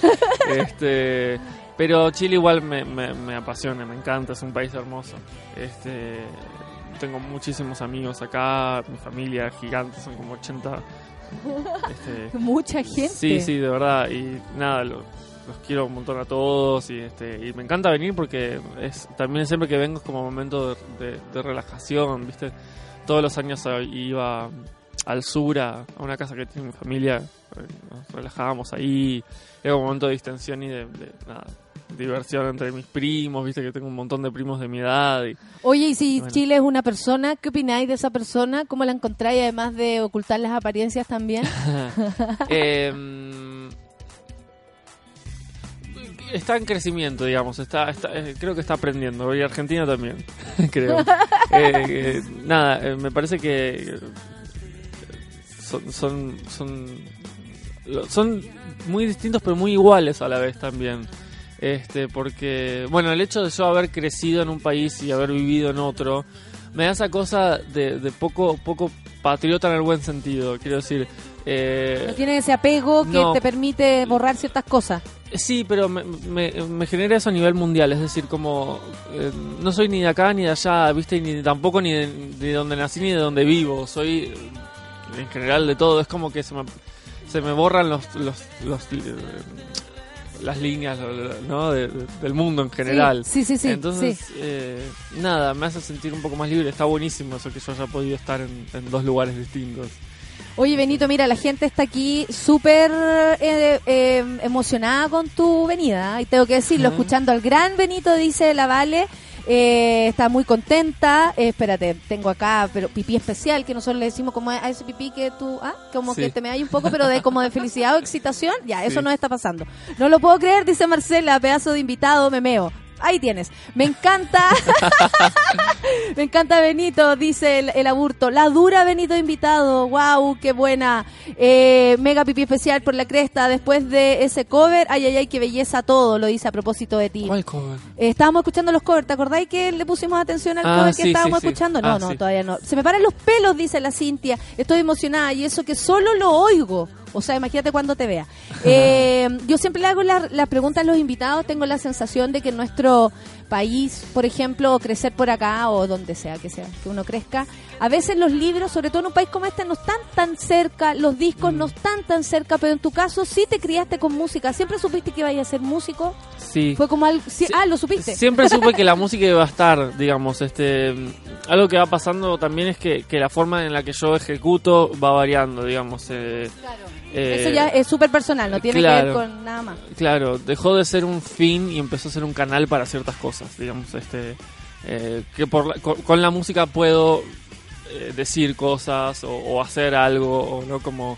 este, pero Chile igual me, me, me apasiona, me encanta, es un país hermoso. Este, tengo muchísimos amigos acá, mi familia gigante, son como 80. este, Mucha gente. Sí, sí, de verdad. Y nada, lo- los quiero un montón a todos y este y me encanta venir porque es también siempre que vengo es como momento de, de- de relajación, ¿viste? Todos los años iba al sur a, una casa que tiene mi familia, eh, nos relajábamos ahí, era un momento de distensión y de, de, nada, diversión entre mis primos, ¿viste? Que tengo un montón de primos de mi edad y Oye, y si Bueno. Chile es una persona, ¿qué opináis de esa persona? ¿Cómo la encontráis además de ocultar las apariencias también? Em, está en crecimiento, digamos. Está, está- eh, creo que está aprendiendo. Y Argentina también, creo. Eh, eh, nada, me parece que son, son, son, son muy distintos, pero muy iguales a la vez también. Este, porque, bueno, el hecho de yo haber crecido en un país y haber vivido en otro, me da esa cosa de, de poco, poco patriota en el buen sentido. Quiero decir, eh, No tiene ese apego que no. te permite borrar ciertas cosas. Sí, pero me, me, me genera eso a nivel mundial, es decir, como eh, no soy ni de acá ni de allá, viste, ni tampoco ni de, de donde nací ni de donde vivo, soy en general de todo, es como que se me, se me borran los, los, los, las líneas ¿no? de- de- del mundo en general. Sí, sí, sí, Entonces, sí. eh, nada, me hace sentir un poco más libre, está buenísimo eso que yo haya podido estar en, en dos lugares distintos. Oye, Benito, mira, la gente está aquí súper eh, eh, emocionada con tu venida. Y tengo que decirlo, escuchando al gran Benito, dice la Vale. Eh, está muy contenta. Eh, espérate, tengo acá pero pipí especial, que nosotros le decimos como a ese pipí que tú, ah, como Sí. que te me hay un poco, pero de como de felicidad o excitación. Ya, eso no está pasando. No lo puedo creer, dice Marcela, pedazo de invitado, me meo. Ahí tienes. Me encanta. Me encanta Benito, dice el, el aburto. La dura Benito invitado. Wow, qué buena. Eh, mega pipí especial por la cresta. Después de ese cover, ay, ay, ay, qué belleza todo. Lo dice a propósito de ti. ¿Cuál cover? Eh, estábamos escuchando los covers. ¿Te acordáis que le pusimos atención al Ah, cover que estábamos sí, sí. escuchando? No, Ah, no, todavía no. Se me paran los pelos, dice la Cintia. Estoy emocionada y eso que solo lo oigo. O sea, imagínate cuando te vea. Eh, yo siempre le hago las la preguntas a los invitados. Tengo la sensación de que en nuestro país, por ejemplo, o crecer por acá o donde sea que sea que uno crezca, a veces los libros, sobre todo en un país como este, no están tan cerca, los discos Mm. no están tan cerca, pero en tu caso sí te criaste con música. ¿Siempre supiste que ibas a ser músico? Sí. Fue como algo... sí- ah, lo supiste. Siempre supe que la música iba a estar, digamos, este algo que va pasando también es que, que la forma en la que yo ejecuto va variando, digamos. eh, eh, Eso ya es súper personal, no tiene que ver con nada más. Claro, dejó de ser un fin y empezó a ser un canal para ciertas cosas, digamos, este eh, que por la- con, con la música puedo eh, decir cosas o, o hacer algo o no como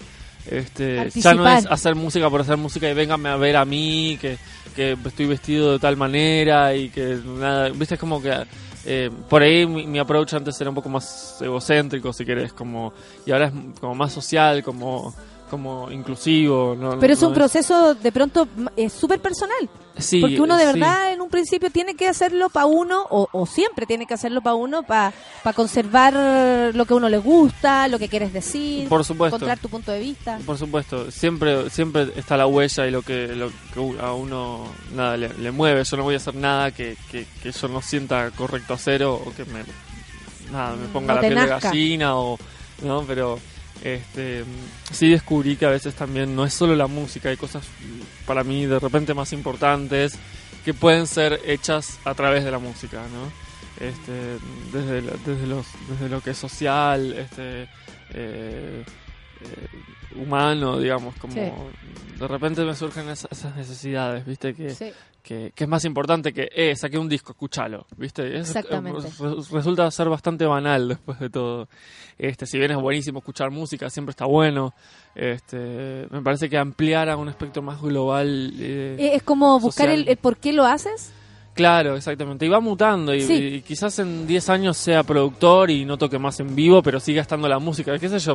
Este, ya no es hacer música por hacer música y véngame a ver a mí, que, que estoy vestido de tal manera y que nada, viste, es como que eh, por ahí mi, mi approach antes era un poco más egocéntrico, si querés, como y ahora es como más social, como como inclusivo. No, Pero es no un proceso de pronto es súper personal. Sí, Porque uno de sí. verdad en un principio tiene que hacerlo para uno, o, o siempre tiene que hacerlo para uno, para conservar lo que a uno le gusta, lo que quieres decir, Por supuesto. encontrar tu punto de vista. Por supuesto, siempre siempre está la huella y lo que, lo que a uno nada le, le mueve. Yo no voy a hacer nada que, que, que yo no sienta correcto hacer o, o que me nada me ponga No la piel de gallina o no, pero este sí descubrí que a veces también no es solo la música, hay cosas para mí de repente más importantes que pueden ser hechas a través de la música, ¿no? Este, desde, la- desde, los, desde lo que es social, este, eh, eh, humano, digamos, como Sí. de repente me surgen esas, esas necesidades, ¿viste? Que, Sí. Que, que es más importante que, eh, saqué un disco, escúchalo, ¿viste? Es- Exactamente. eh, re- resulta ser bastante banal después de todo. Este, si bien es buenísimo escuchar música, siempre está bueno. Este, me parece que ampliar a un aspecto más global. eh, Eh, Es como buscar el, el por qué lo haces. Claro, exactamente. Y va mutando y, Sí. y quizás en 10 años sea productor y no toque más en vivo, pero siga estando la música. ¿Qué sé yo?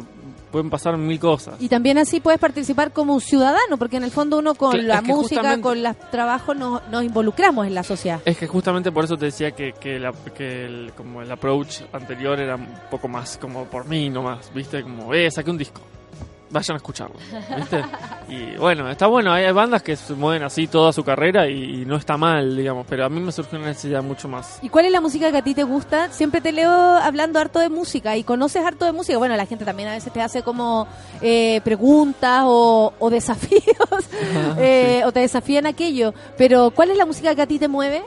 Pueden pasar mil cosas. Y también así puedes participar como un ciudadano, porque en el fondo uno con la música, con los trabajos, nos, nos involucramos en la sociedad. Es que justamente por eso te decía que, que, la- que el, como el approach anterior era un poco más como por mí nomás, ¿viste? Como, eh, saqué un disco. Vayan a escucharlo, ¿viste? Y bueno, está bueno, hay, bandas que se mueven así toda su carrera y, y no está mal, digamos, pero a mí me surgió una necesidad mucho más. ¿Y cuál es la música que a ti te gusta? Siempre te leo hablando harto de música y conoces harto de música. Bueno, la gente también a veces te hace como eh, preguntas o, o desafíos eh, o te desafían aquello. Pero ¿cuál es la música que a ti te mueve?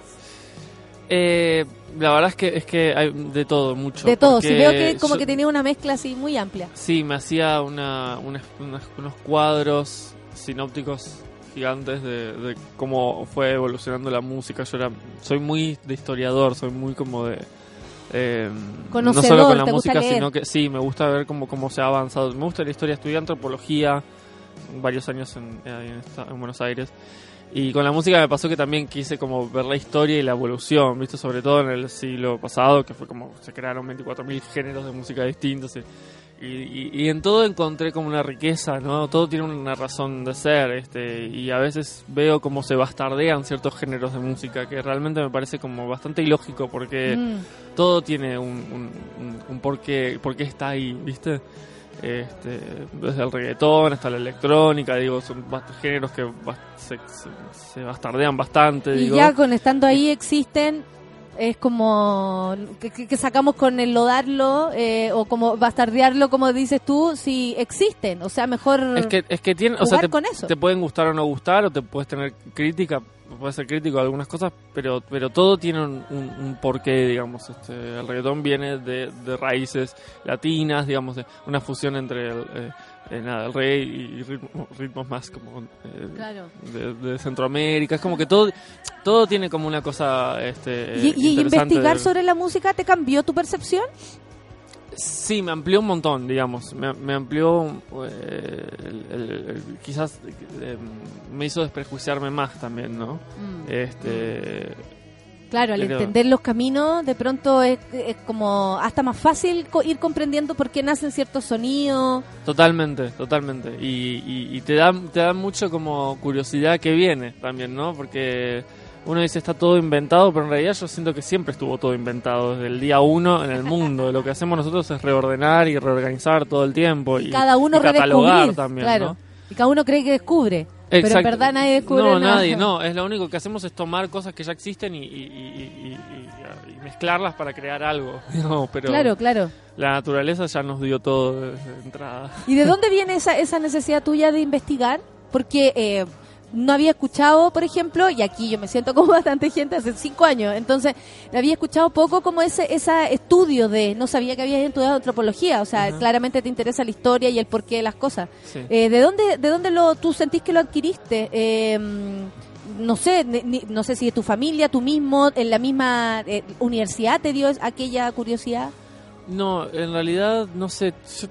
Eh, la verdad es que es que hay de todo, mucho. De todo. Porque veo que como yo- que tenía una mezcla así muy amplia. Sí, me hacía una, unas- unas- unos cuadros sinópticos gigantes de, de cómo fue evolucionando la música. Yo era, soy muy de historiador, soy muy como de... eh, no Conocedor, solo con la música, sino que sí, me gusta ver cómo, cómo se ha avanzado. Me gusta la historia, estudié antropología varios años en, en, en Buenos Aires. Y con la música me pasó que también quise como ver la historia y la evolución, ¿viste? Sobre todo en el siglo pasado, que fue como se crearon 24.000 géneros de música distintos. Y, y- y en todo encontré como una riqueza, ¿no? Todo tiene una razón de ser, este, y a veces veo cómo se bastardean ciertos géneros de música, que realmente me parece como bastante ilógico, porque Mm. todo tiene un, un, un- un porqué, porqué está ahí, ¿viste? Este, desde el reggaetón hasta la electrónica, digo, son géneros que se, se- se bastardean bastante, Y digo. ya con estando ahí existen, es como que, que- sacamos con el lodarlo eh, o como bastardearlo, como dices tú, si existen. O sea, mejor Es que, es que tienen, o sea, te, con eso. te pueden gustar o no gustar, o te puedes tener crítica, puedes ser crítico de algunas cosas, pero, pero todo tiene un, un- un porqué, digamos. Este, el reggaetón viene de, de raíces latinas, digamos, de una fusión entre el, eh, eh, nada, el reggae y ritmo- ritmos más como eh, Claro. de, de Centroamérica. Es como que todo, todo tiene como una cosa este, y, investigar de- sobre la música te cambió tu percepción. Sí, me amplió un montón, digamos. Me, me amplió, eh, el- el- el- quizás me hizo desprejuiciarme más también, ¿no? Mm. Este, Claro, al Pero- entender los caminos, de pronto es, es como hasta más fácil co- ir comprendiendo por qué nacen ciertos sonidos. totalmente, totalmente. Y, y, y te da te da mucho como curiosidad que viene también, ¿no? Porque uno dice está todo inventado, pero en realidad yo siento que siempre estuvo todo inventado desde el día uno en el mundo. Lo que hacemos nosotros es reordenar y reorganizar todo el tiempo y, cada uno y catalogar también, claro. ¿no? Y cada uno cree que descubre. Pero en verdad nadie descubre No, nada. nadie, no. Es lo único que hacemos es tomar cosas que ya existen y, y- y- y- y- y mezclarlas para crear algo. No, pero Claro, claro. la naturaleza ya nos dio todo desde entrada. ¿Y de dónde viene esa, esa necesidad tuya de investigar? Porque eh, no había escuchado, por ejemplo, y aquí yo me siento como bastante gente hace cinco años, entonces había escuchado poco como ese ese estudio de, no sabía que habías estudiado antropología, o sea, claramente te interesa la historia y el porqué de las cosas. Sí. Eh, ¿De dónde, de dónde lo, tú sentís que lo adquiriste? Eh, no sé, ni- no sé si de tu familia, tú mismo, en la misma eh, universidad te dio aquella curiosidad. No, en realidad, no sé. Yo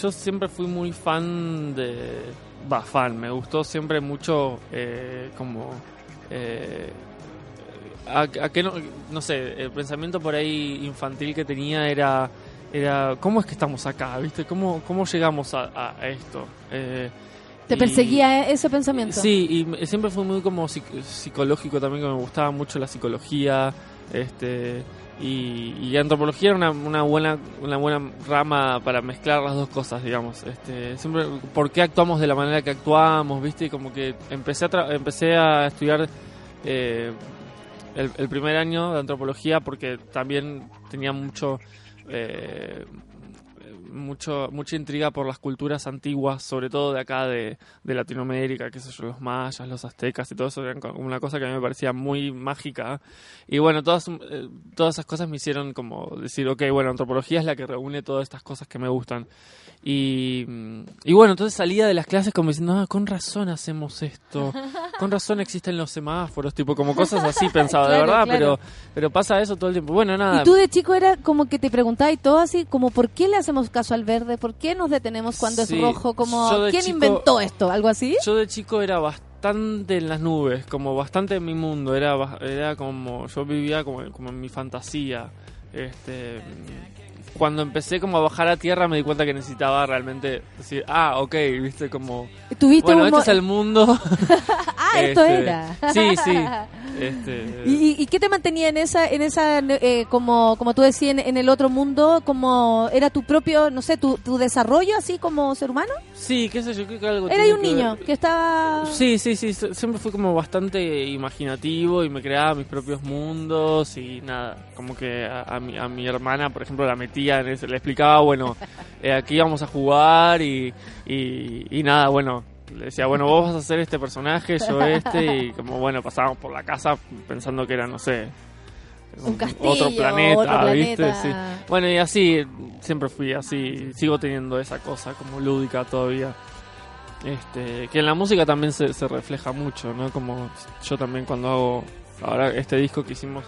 yo siempre fui muy fan de... Va, fan, me gustó siempre mucho eh, como... eh, a, a que no, no sé, el pensamiento por ahí infantil que tenía era, era ¿cómo es que estamos acá? ¿Viste? ¿Cómo, cómo llegamos a, esto? Eh, ¿Te y- perseguía ese pensamiento? Sí, y siempre fue muy como psic- psicológico también, que me gustaba mucho la psicología, este y, y antropología era una, una buena una buena rama para mezclar las dos cosas, digamos. Este, siempre, ¿por qué actuamos de la manera que actuamos? ¿Viste? Como que empecé a tra- empecé a estudiar eh, el, el primer año de antropología porque también tenía mucho eh, mucho mucha intriga por las culturas antiguas, sobre todo de acá de, de Latinoamérica, qué sé yo, los mayas, los aztecas y todo eso, eran como una cosa que a mí me parecía muy mágica. Y bueno, todas, eh, todas esas cosas me hicieron como decir, ok, bueno, antropología es la que reúne todas estas cosas que me gustan. Y, y bueno, entonces salía de las clases como diciendo, ah, con razón hacemos esto, con razón existen los semáforos, tipo como cosas así pensaba, de Claro, verdad, claro. pero pero pasa eso todo el tiempo. Bueno, nada. Y tú de chico era como que te preguntabas y todo así, como ¿por qué le hacemos caso al verde? ¿Por qué nos detenemos cuando Sí, es rojo? Como ¿quién chico- inventó esto? ¿Algo así? Yo de chico era bastante en las nubes, como bastante en mi mundo, era era como yo vivía como, como en mi fantasía. Este cuando empecé como a bajar a tierra me di cuenta que necesitaba realmente decir, ah, ok, viste como ¿Tuviste bueno, un este es el mundo. Ah, esto Este, era. Sí, sí. Este, ¿Y, y- qué te mantenía en esa, en esa eh, como, como tú decías, en, en el otro mundo? como ¿Era tu propio, no sé, tu, tu desarrollo así como ser humano? sí, qué sé yo, creo que algo Era un que ver- niño que estaba... Sí, sí, sí, siempre fui como bastante imaginativo y me creaba mis propios mundos y nada, como que a, a mi, a mi hermana, por ejemplo, la metía le explicaba, bueno, eh, aquí íbamos a jugar y, y, y nada, bueno, le decía, bueno, vos vas a hacer este personaje, yo este, y como, bueno, pasábamos por la casa pensando que era, no sé, Un castillo, otro planeta, otro ¿viste? planeta. Sí. Bueno, y así, siempre fui así, sigo teniendo esa cosa como lúdica todavía. Este, que en la música también se, se refleja mucho, ¿no? Como yo también cuando hago ahora este disco que hicimos,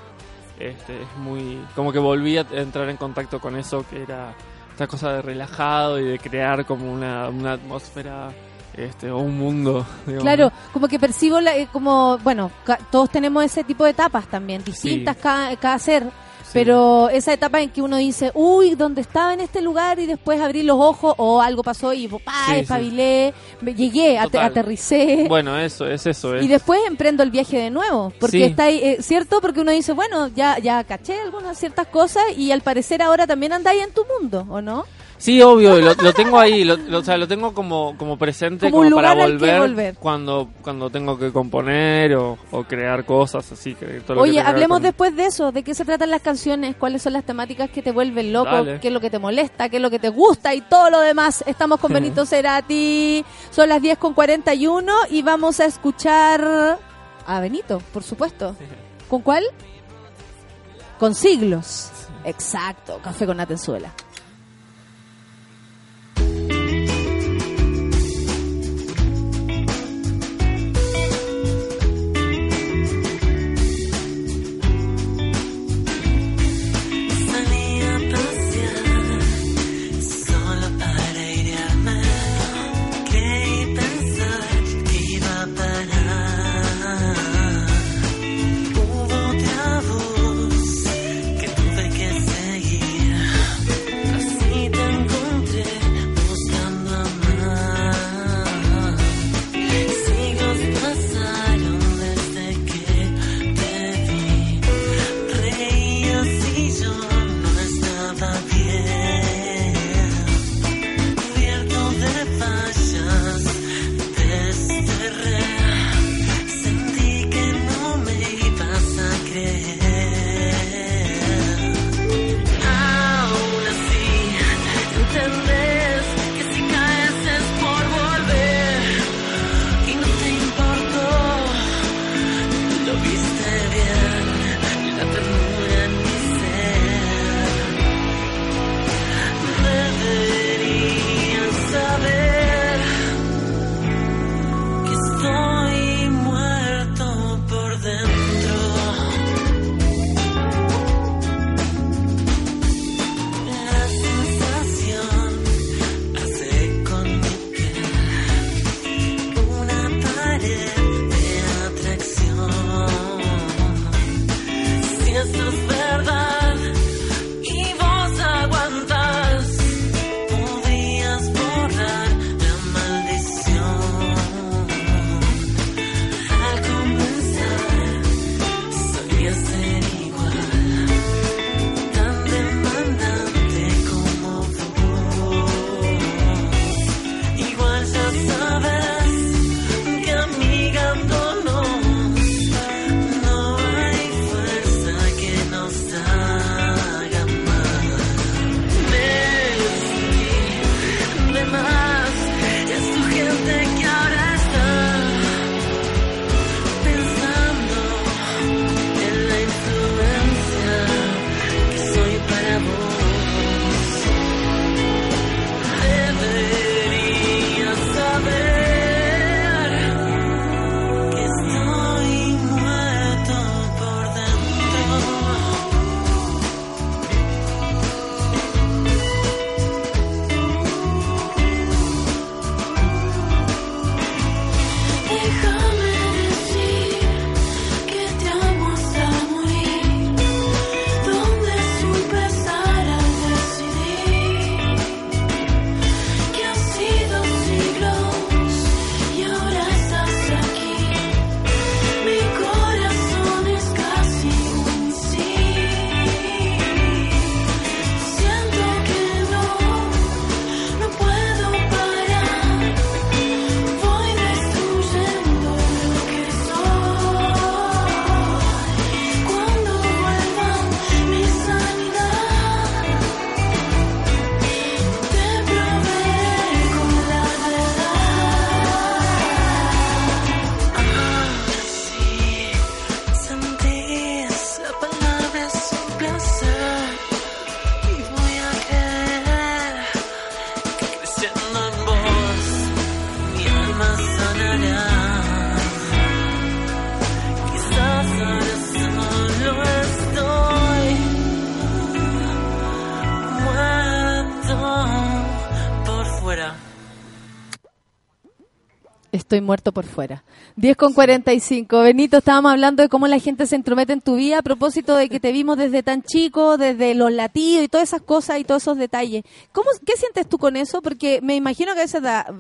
este, es muy, como que volví a entrar en contacto con eso, que era esta cosa de relajado y de crear como una, una atmósfera, este, o un mundo. digamos, Claro, como que percibo la- eh, como, bueno, todos tenemos ese tipo de etapas también, distintas cada, cada ser, pero esa etapa en que uno dice, uy, ¿dónde estaba en este lugar? Y después abrí los ojos o algo pasó y. Sí, sí. espabilé, me- llegué, Total. aterricé. Bueno, eso, es eso, es. Y después emprendo el viaje de nuevo, porque Sí. está ahí, eh, ¿cierto? Porque uno dice, bueno, ya ya caché algunas ciertas cosas y al parecer ahora también andáis en tu mundo, ¿o no? Sí, obvio, lo, lo tengo ahí, lo, lo- o sea, lo tengo como, como presente, Como para volver, volver. cuando cuando tengo que componer o, o crear cosas así. Que, todo lo que Oye, tenga que hablemos con- después de eso, de qué se tratan las canciones, cuáles son las temáticas que te vuelven loco, Dale. qué es lo que te molesta, qué es lo que te gusta y todo lo demás. Estamos con Benito Cerati, son las 10 con 41 y vamos a escuchar a Benito, por supuesto. ¿Con cuál? Con siglos. Exacto, café con Natenzuela. Estoy muerto por fuera. 10 con 45. Benito, estábamos hablando de cómo la gente se entromete en tu vida a propósito de que te vimos desde tan chico, desde los latidos y todas esas cosas y todos esos detalles. ¿Cómo, ¿Qué sientes tú con eso? Porque me imagino que a veces da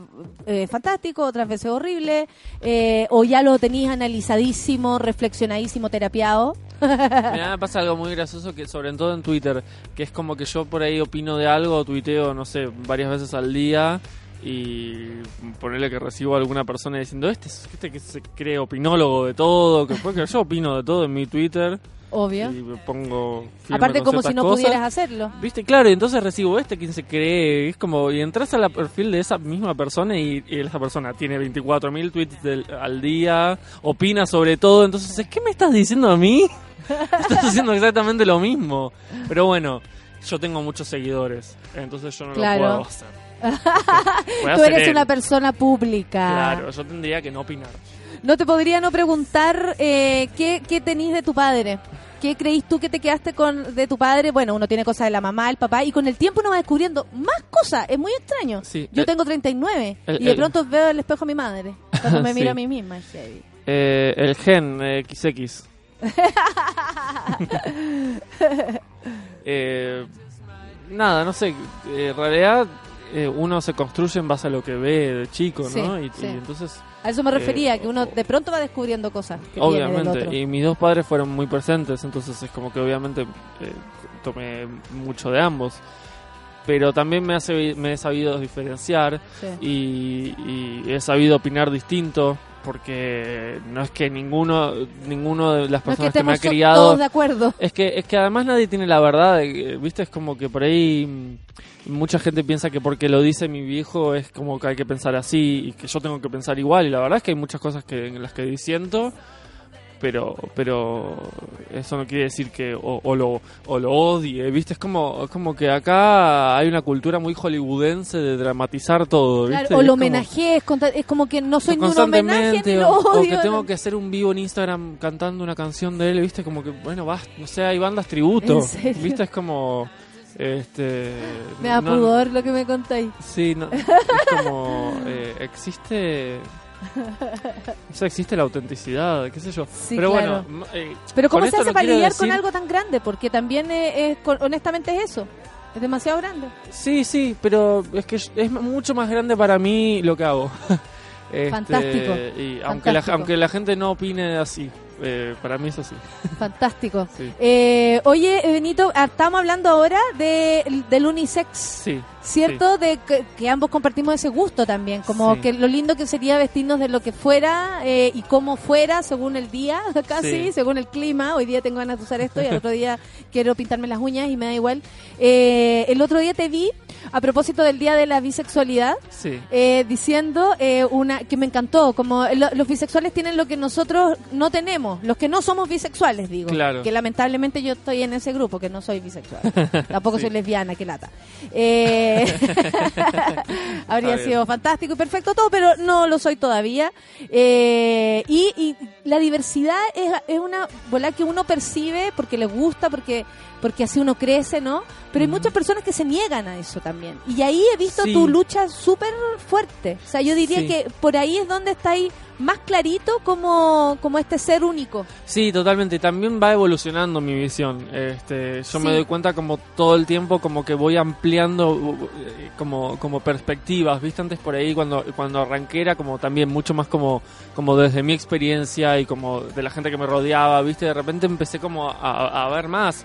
eh, fantástico, otras veces horrible, eh, o ya lo tenías analizadísimo, reflexionadísimo, terapiado. Me pasa algo muy gracioso que sobre todo en Twitter, que es como que yo por ahí opino de algo, tuiteo, no sé, varias veces al día y ponerle que recibo a alguna persona diciendo este, es- este que se cree opinólogo de todo, que porque yo opino de todo en mi Twitter Obvio. y me pongo Aparte como si no cosas. pudieras hacerlo. Viste, claro, y entonces recibo este, quien se cree, es como, y entras al perfil de esa misma persona y, y esa persona tiene 24.000 tweets del- al día, opina sobre todo, entonces, ¿qué me estás diciendo a mí? Estás haciendo exactamente lo mismo. Pero bueno, yo tengo muchos seguidores, entonces yo no Claro. lo puedo hacer. Tú eres él. una persona pública. Claro, yo tendría que no opinar. No te podría no preguntar eh, ¿qué, qué tenís de tu padre. ¿Qué creís tú que te quedaste con de tu padre? Bueno, uno tiene cosas de la mamá, el papá, y con el tiempo uno va descubriendo más cosas. Es muy extraño. Sí, Yo el- tengo 39 el- y de el- pronto veo el espejo a mi madre. Cuando me Sí. miro a mí misma. es heavy. Eh, el gen eh, XX. Eh, nada, no sé. eh, En realidad, eh, uno se construye en base a lo que ve de chico, Sí, ¿no? Y, sí. y entonces, A eso me Eh, refería, que uno de pronto va descubriendo cosas. Que viene del obviamente, otro. y mis dos padres fueron muy presentes, entonces es como que obviamente eh, tomé mucho de ambos. Pero también me, hace, me he sabido diferenciar Sí. y, y he sabido opinar distinto porque no es que ninguno ninguno de las No es que personas que, me ha criado todos de acuerdo. es que, es que además nadie tiene la verdad, ¿viste? Es como que por ahí mm, mucha gente piensa que porque lo dice mi viejo es como que hay que pensar así y que yo tengo que pensar igual. Y la verdad es que hay muchas cosas que, en las que disiento, pero pero eso no quiere decir que o, o lo, o lo odie, ¿viste? Es como, es como que acá hay una cultura muy hollywoodense de dramatizar todo, ¿viste? Claro, o lo es homenajees, conta- es como que no soy ni un homenaje ni o, lo o odio. que tengo que hacer un vivo en Instagram cantando una canción de él, viste, como que bueno, vas, no sé, hay bandas tributo, viste, es como este Me da no- pudor lo que me contáis. Sí, no, es como eh, existe o sea, existe la autenticidad, qué sé yo. Sí, Pero claro. bueno, eh, Pero ¿cómo se hace no para lidiar con algo tan grande? Porque también es, honestamente es eso. Es demasiado grande. Sí, sí, pero es que es mucho más grande para mí lo que hago. Este, Fantástico, Y aunque la, aunque la gente no opine así, eh, para mí es así. Fantástico. Sí. Eh, oye, Benito, ah, estamos hablando ahora de, del unisex. Sí. ¿Cierto? De que, que ambos compartimos ese gusto también. Como Sí. que lo lindo que sería vestirnos de lo que fuera eh, y cómo fuera según el día, casi, Sí. según el clima. Hoy día tengo ganas de usar esto y al otro día quiero pintarme las uñas y me da igual. Eh, el otro día te vi, a propósito del día de la bisexualidad, Sí. eh, diciendo eh, una que me encantó, como lo- los bisexuales tienen lo que nosotros no tenemos, los que no somos bisexuales, digo. Claro. Que lamentablemente yo estoy en ese grupo, que no soy bisexual. Tampoco Sí. soy lesbiana, que lata. Eh, habría sido fantástico y perfecto todo, pero no lo soy todavía. Eh, y, y la diversidad es, es una bola que uno percibe porque le gusta, porque porque así uno crece, ¿no? Pero hay muchas personas que se niegan a eso también. Y ahí he visto Sí. tu lucha súper fuerte. O sea, yo diría Sí. que por ahí es donde está ahí más clarito como, como este ser único. Sí, totalmente. También va evolucionando mi visión. Este, yo me Sí. doy cuenta como todo el tiempo como que voy ampliando uh, eh, como, como perspectivas. Viste antes por ahí cuando, cuando arranqué era como también mucho más como, como desde mi experiencia y como de la gente que me rodeaba. Viste, de repente empecé como a, a ver más.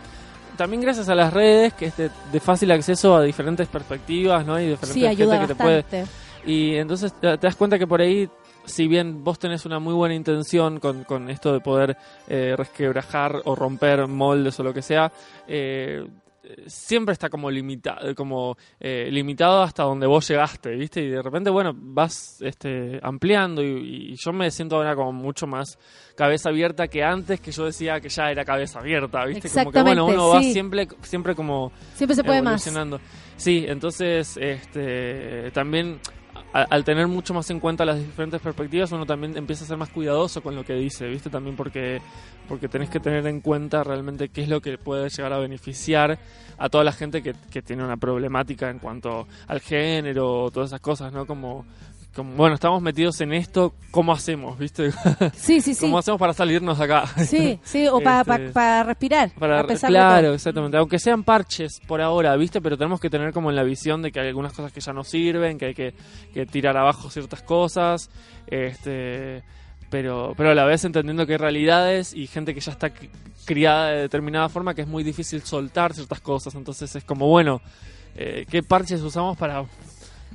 También gracias a las redes, que es de, de fácil acceso a diferentes perspectivas, ¿no? Y diferentes Sí, ayuda gente que te puede y entonces te, te das cuenta que por ahí, si bien vos tenés una muy buena intención con, con esto de poder eh, resquebrajar o romper moldes o lo que sea, eh, siempre está como limitado, como eh, limitado hasta donde vos llegaste, ¿viste? Y de repente, bueno, vas este, ampliando y, y yo me siento ahora como mucho más cabeza abierta que antes que yo decía que ya era cabeza abierta, ¿viste? Como que bueno, uno va siempre, siempre como Siempre se puede más. Sí, entonces este también al tener mucho más en cuenta las diferentes perspectivas, uno también empieza a ser más cuidadoso con lo que dice, ¿viste? También porque porque tenés que tener en cuenta realmente qué es lo que puede llegar a beneficiar a toda la gente que, que tiene una problemática en cuanto al género todas esas cosas, ¿no? Como como, bueno, estamos metidos en esto, ¿cómo hacemos, viste? Sí, sí, sí. ¿Cómo hacemos para salirnos de acá? Sí, sí, o para Este, respirar. para- a pesar de claro, exactamente. Aunque sean parches por ahora, ¿viste? Pero tenemos que tener como en la visión de que hay algunas cosas que ya no sirven, que hay que, que tirar abajo ciertas cosas. Este, pero, pero a la vez entendiendo que hay realidades y gente que ya está cri- criada de determinada forma que es muy difícil soltar ciertas cosas. Entonces es como, bueno, eh, ¿qué parches usamos para...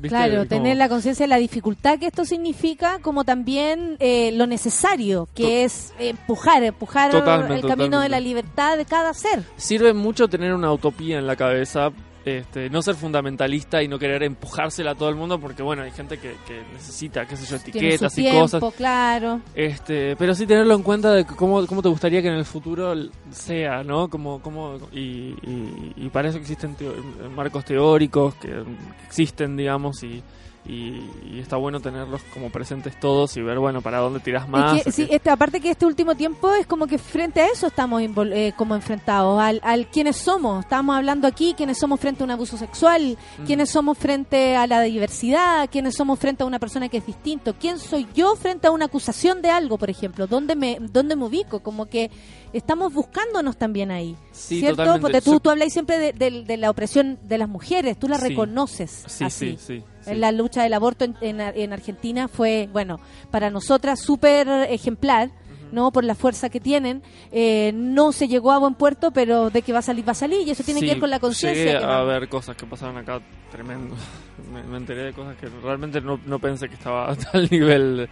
¿viste? Claro, Como- tener la conciencia de la dificultad que esto significa, como también eh, lo necesario, que es empujar, empujar Totalmente, el camino de la libertad de cada ser. Sirve mucho tener una utopía en la cabeza, este, no ser fundamentalista y no querer empujársela a todo el mundo, porque bueno, hay gente que, que necesita, qué sé yo, etiquetas y cosas. claro. Este, pero sí tenerlo en cuenta de cómo, cómo te gustaría que en el futuro sea, ¿no? Como, como, y, y, y para eso existen teo- marcos teóricos que existen, digamos, y, y, y está bueno tenerlos como presentes todos y ver, bueno, para dónde tiras más. Es que, o sí, qué- este, aparte que este último tiempo es como que frente a eso estamos eh, como enfrentados, al, al quiénes somos. Estamos hablando aquí, quiénes somos frente a un abuso sexual, Mm. quiénes somos frente a la diversidad, quiénes somos frente a una persona que es distinto, quién soy yo frente a una acusación de algo, por ejemplo, dónde me, dónde me ubico, como que estamos buscándonos también ahí. Sí, ¿Cierto? totalmente. Porque tú, tú habláis siempre de, de- de la opresión de las mujeres, tú la Sí. reconoces Sí, así. sí, sí, sí. En la lucha del aborto en, en- en Argentina fue, bueno, para nosotras súper ejemplar, ¿no? Por la fuerza que tienen. Eh, no se llegó a buen puerto, pero de que va a salir, va a salir. Y eso tiene Sí, que ver con la conciencia. A no- ver cosas que pasaron acá tremendo. Me, me enteré de cosas que realmente no, no pensé que estaba a tal nivel.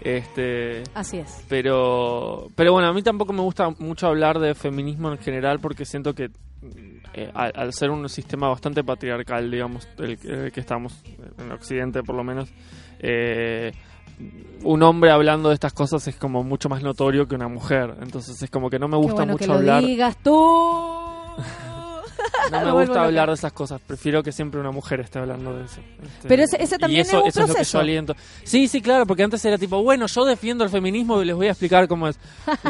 Este, Así es. pero, pero bueno, a mí tampoco me gusta mucho hablar de feminismo en general porque siento que eh, al, al ser un sistema bastante patriarcal, digamos, el, que- el que estamos en Occidente por lo menos, eh, un hombre hablando de estas cosas es como mucho más notorio que una mujer. Entonces es como que no me Qué gusta bueno que mucho lo hablar. digas tú. No me gusta hablar de esas cosas, prefiero que siempre una mujer esté hablando de eso. Este, Pero ese- ese y también eso, es un eso lo que yo aliento. Sí, sí, claro, porque antes era tipo, bueno, yo defiendo el feminismo y les voy a explicar cómo es.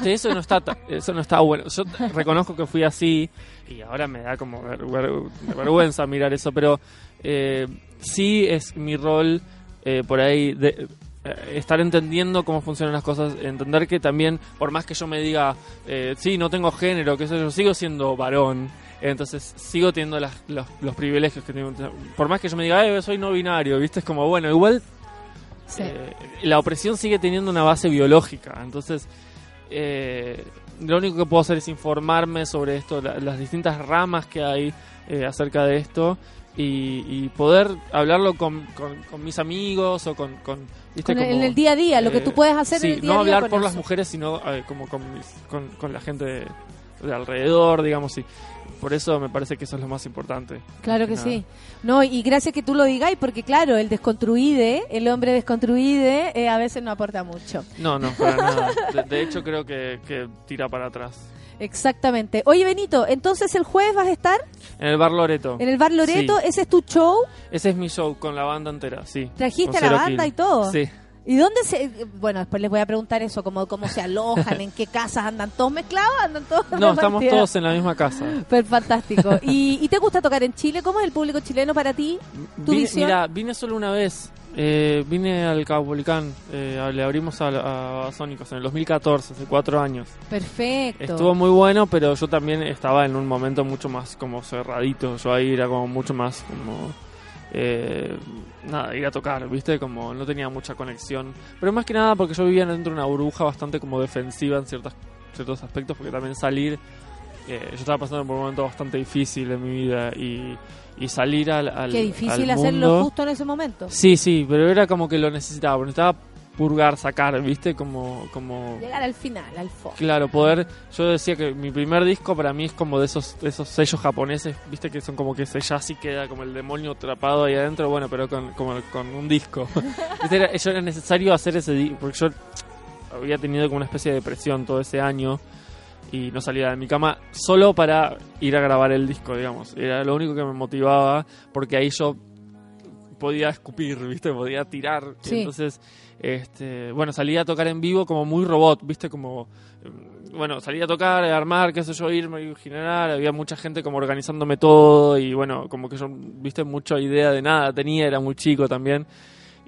Eso no está eso no está bueno. Yo reconozco que fui así y ahora me da como ver- ver- vergüenza mirar eso, pero eh, sí es mi rol eh, por ahí de eh, estar entendiendo cómo funcionan las cosas, entender que también, por más que yo me diga, eh, sí, no tengo género, que sé yo, sigo siendo varón, entonces sigo teniendo las- los, los privilegios que tengo. Por más que yo me diga, eh, soy no binario, ¿viste? Es como, bueno, igual Sí. eh, la opresión sigue teniendo una base biológica, entonces eh, lo único que puedo hacer es informarme sobre esto, la- las distintas ramas que hay eh, acerca de esto y, y poder hablarlo con, con- con mis amigos o con... con, ¿viste? Con el- Como, en el día a día, lo que eh, tú puedes hacer sí, en el día no a día hablar por las mujeres, sino eh, como con, mis- con, con la gente de, de alrededor, digamos, y por eso me parece que eso es lo más importante. Claro que sí. No, y gracias que tú lo digáis, porque claro, el desconstruide, el hombre desconstruide, eh, a veces no aporta mucho. No, no, para nada. De, de hecho, creo que, que tira para atrás. Exactamente. Oye, Benito, entonces el jueves vas a estar En el Bar Loreto. en el Bar Loreto, Sí. ese es tu show, Ese es mi show con la banda entera, sí. trajiste a la banda Kill. y todo. Sí. ¿Y dónde se...? Bueno, después les voy a preguntar eso, cómo, cómo se alojan, en qué casas andan todos mezclados, andan todos No, estamos todos en la misma casa. Pues fantástico. ¿Y, y te gusta tocar en Chile? ¿Cómo es el público chileno para ti? ¿Tu Vine, visión? mira, vine solo una vez. Eh, vine al Caupolicán. Eh, le abrimos a, a Sónicos en el 2014, hace cuatro años. Perfecto. Estuvo muy bueno, pero yo también estaba en un momento mucho más como cerradito. Yo ahí era como mucho más como... eh, nada, ir a tocar, ¿viste? Como no tenía mucha conexión. Pero más que nada porque yo vivía dentro de una burbuja bastante como defensiva en ciertas, ciertos aspectos, porque también salir... eh, yo estaba pasando por un momento bastante difícil en mi vida y, y salir al, al Qué difícil al hacerlo mundo- justo en ese momento. Sí, sí, pero era como que lo necesitaba, necesitaba purgar, sacar, ¿viste? Como, como Llegar al final, al fondo. Claro, poder. Yo decía que mi primer disco para mí es como de esos, de esos sellos japoneses, viste que son como que sellas y queda como el demonio atrapado ahí adentro, bueno, pero con, como con un disco. Era, yo era necesario hacer ese disco, porque yo había tenido como una especie de depresión todo ese año y no salía de mi cama solo para ir a grabar el disco, digamos. Era lo único que me motivaba, porque ahí yo podía escupir, ¿viste? Podía tirar. Sí. entonces, este, bueno, salía a tocar en vivo como muy robot, ¿viste? Como, eh, bueno, salía a tocar, a armar, qué sé yo, irme y generar. Había mucha gente como organizándome todo y bueno, como que yo, ¿viste? Mucha idea de nada tenía, era muy chico también.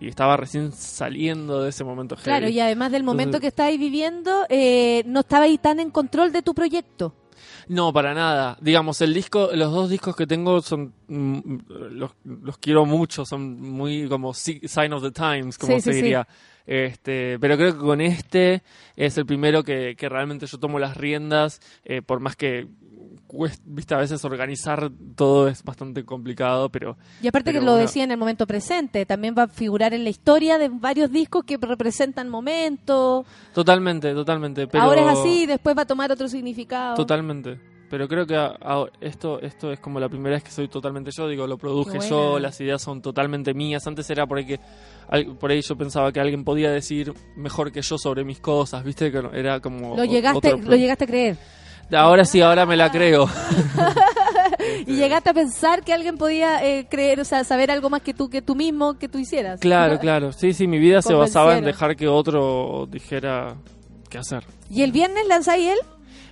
y estaba recién saliendo de ese momento heavy. Claro, y además del momento Entonces- que estabas viviendo, eh, no estabas ahí tan en control de tu proyecto. No, para nada. Digamos, el disco, los dos discos que tengo son, mm, los, los quiero mucho, son muy como si- sign of the times, como Sí, se sí, sí. diría. Este, pero creo que con este es el primero que, que realmente yo tomo las riendas, eh, por más que viste, a veces organizar todo es bastante complicado, pero Y aparte pero que lo decía en el momento presente, también va a figurar en la historia de varios discos que representan momentos. Totalmente, totalmente. Pero Ahora es así, después va a tomar otro significado. Totalmente. Pero creo que a- a- esto esto es como la primera vez que soy totalmente yo. Digo, lo produje yo, las ideas son totalmente mías. Antes era por ahí que por ahí yo pensaba que alguien podía decir mejor que yo sobre mis cosas, ¿viste? Que era como Lo llegaste, otro- lo llegaste a creer. Ahora sí, ahora me la creo. Y llegaste a pensar que alguien podía eh, creer, o sea, saber algo más que tú, que tú mismo, que tú hicieras. claro, claro. Sí, sí, mi vida se basaba en dejar que otro dijera qué hacer. ¿Y el viernes lanzáis él?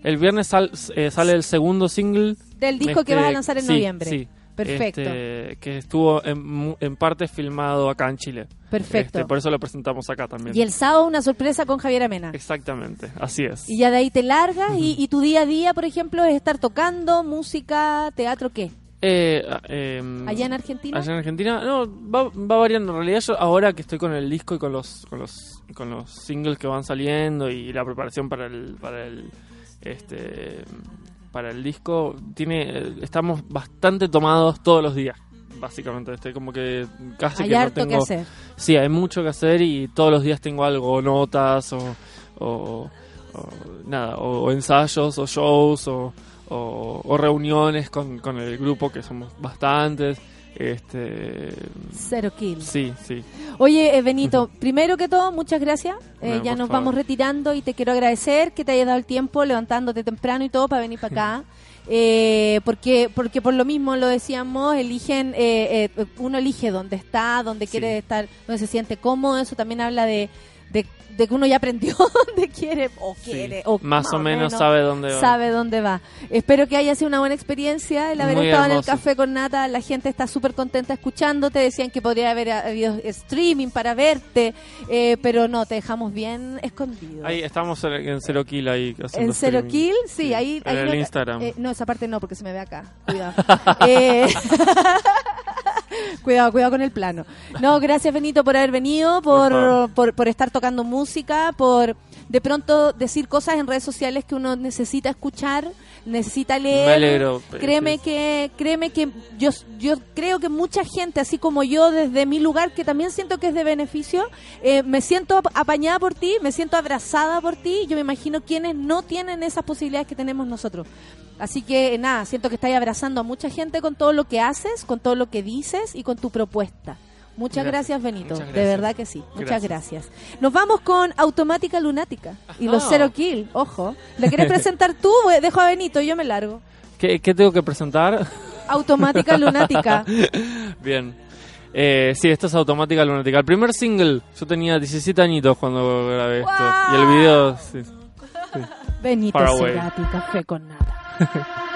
El viernes sal- eh, sale el segundo single Del disco que Este, vas a lanzar en sí, noviembre. Sí. Perfecto. Este, que estuvo en, parte filmado acá en Chile. Perfecto. Este, por eso lo presentamos acá también. Y el sábado una sorpresa con Javier Amena. Exactamente, así es. Y ya de ahí te largas y, y tu día a día, por ejemplo, es estar tocando música, teatro, ¿qué? Eh, ah, em, Allá en Argentina. Allá en Argentina, no, va, va variando. En realidad, yo ahora que estoy con el disco y con los, con los, con los singles que van saliendo y la preparación para el, para el, este, para el disco, tiene, estamos bastante tomados todos los días. Básicamente, este, como que casi Hay que no harto que tengo. hacer. Sí, hay mucho que hacer y todos los días tengo algo, notas o, o- o nada, o, o ensayos o shows o, o- o reuniones con, con el grupo que somos bastantes. Este, Cero kill. sí, sí. Oye, eh, Benito, primero que todo, muchas gracias. Eh, No, ya nos favor. vamos retirando y te quiero agradecer que te hayas dado el tiempo levantándote temprano y todo para venir para acá. Eh, porque porque por lo mismo lo decíamos eligen eh, eh, uno elige dónde está dónde quiere estar dónde se siente cómodo eso también habla de, de, de que uno ya aprendió dónde quiere o Sí. quiere o Más o menos sabe dónde va. sabe dónde va espero que haya sido una buena experiencia el haber Muy estado en el café con Nata la gente está súper contenta escuchándote decían que podría haber habido streaming para verte eh, pero no te dejamos bien escondido Ahí estamos en, Zero Kill ahí en streaming. Kill, sí, ahí, En ahí el no, Instagram. eh, no, esa parte no, porque se me ve acá. Cuidado. Eh, cuidado, cuidado con el plano. No, gracias Benito por haber venido, Por por, favor. por, por estar tocando música, por de pronto decir cosas en redes sociales que uno necesita escuchar, necesita leer. Me alegro. Créeme que, créeme que yo, yo creo que mucha gente, así como yo desde mi lugar, que también siento que es de beneficio, eh, me siento ap- apañada por ti, me siento abrazada por ti, yo me imagino quienes no tienen esas posibilidades que tenemos nosotros. Así que eh, nada, siento que estás abrazando a mucha gente con todo lo que haces, con todo lo que dices y con tu propuesta. Muchas gracias, Gracias. Benito. Muchas De verdad que sí. Muchas Gracias. gracias. Nos vamos con Automática Lunática y los Ajá. Zero Kill. Ojo. ¿Le querés presentar tú? Voy- Dejo a Benito, yo me largo. ¿Qué, qué tengo que presentar? Automática Lunática. Bien. Eh, sí, esto es Automática Lunática. El primer single, yo tenía 17 añitos cuando grabé esto. Y el video, sí. Benito Far. Cerati, café con nada.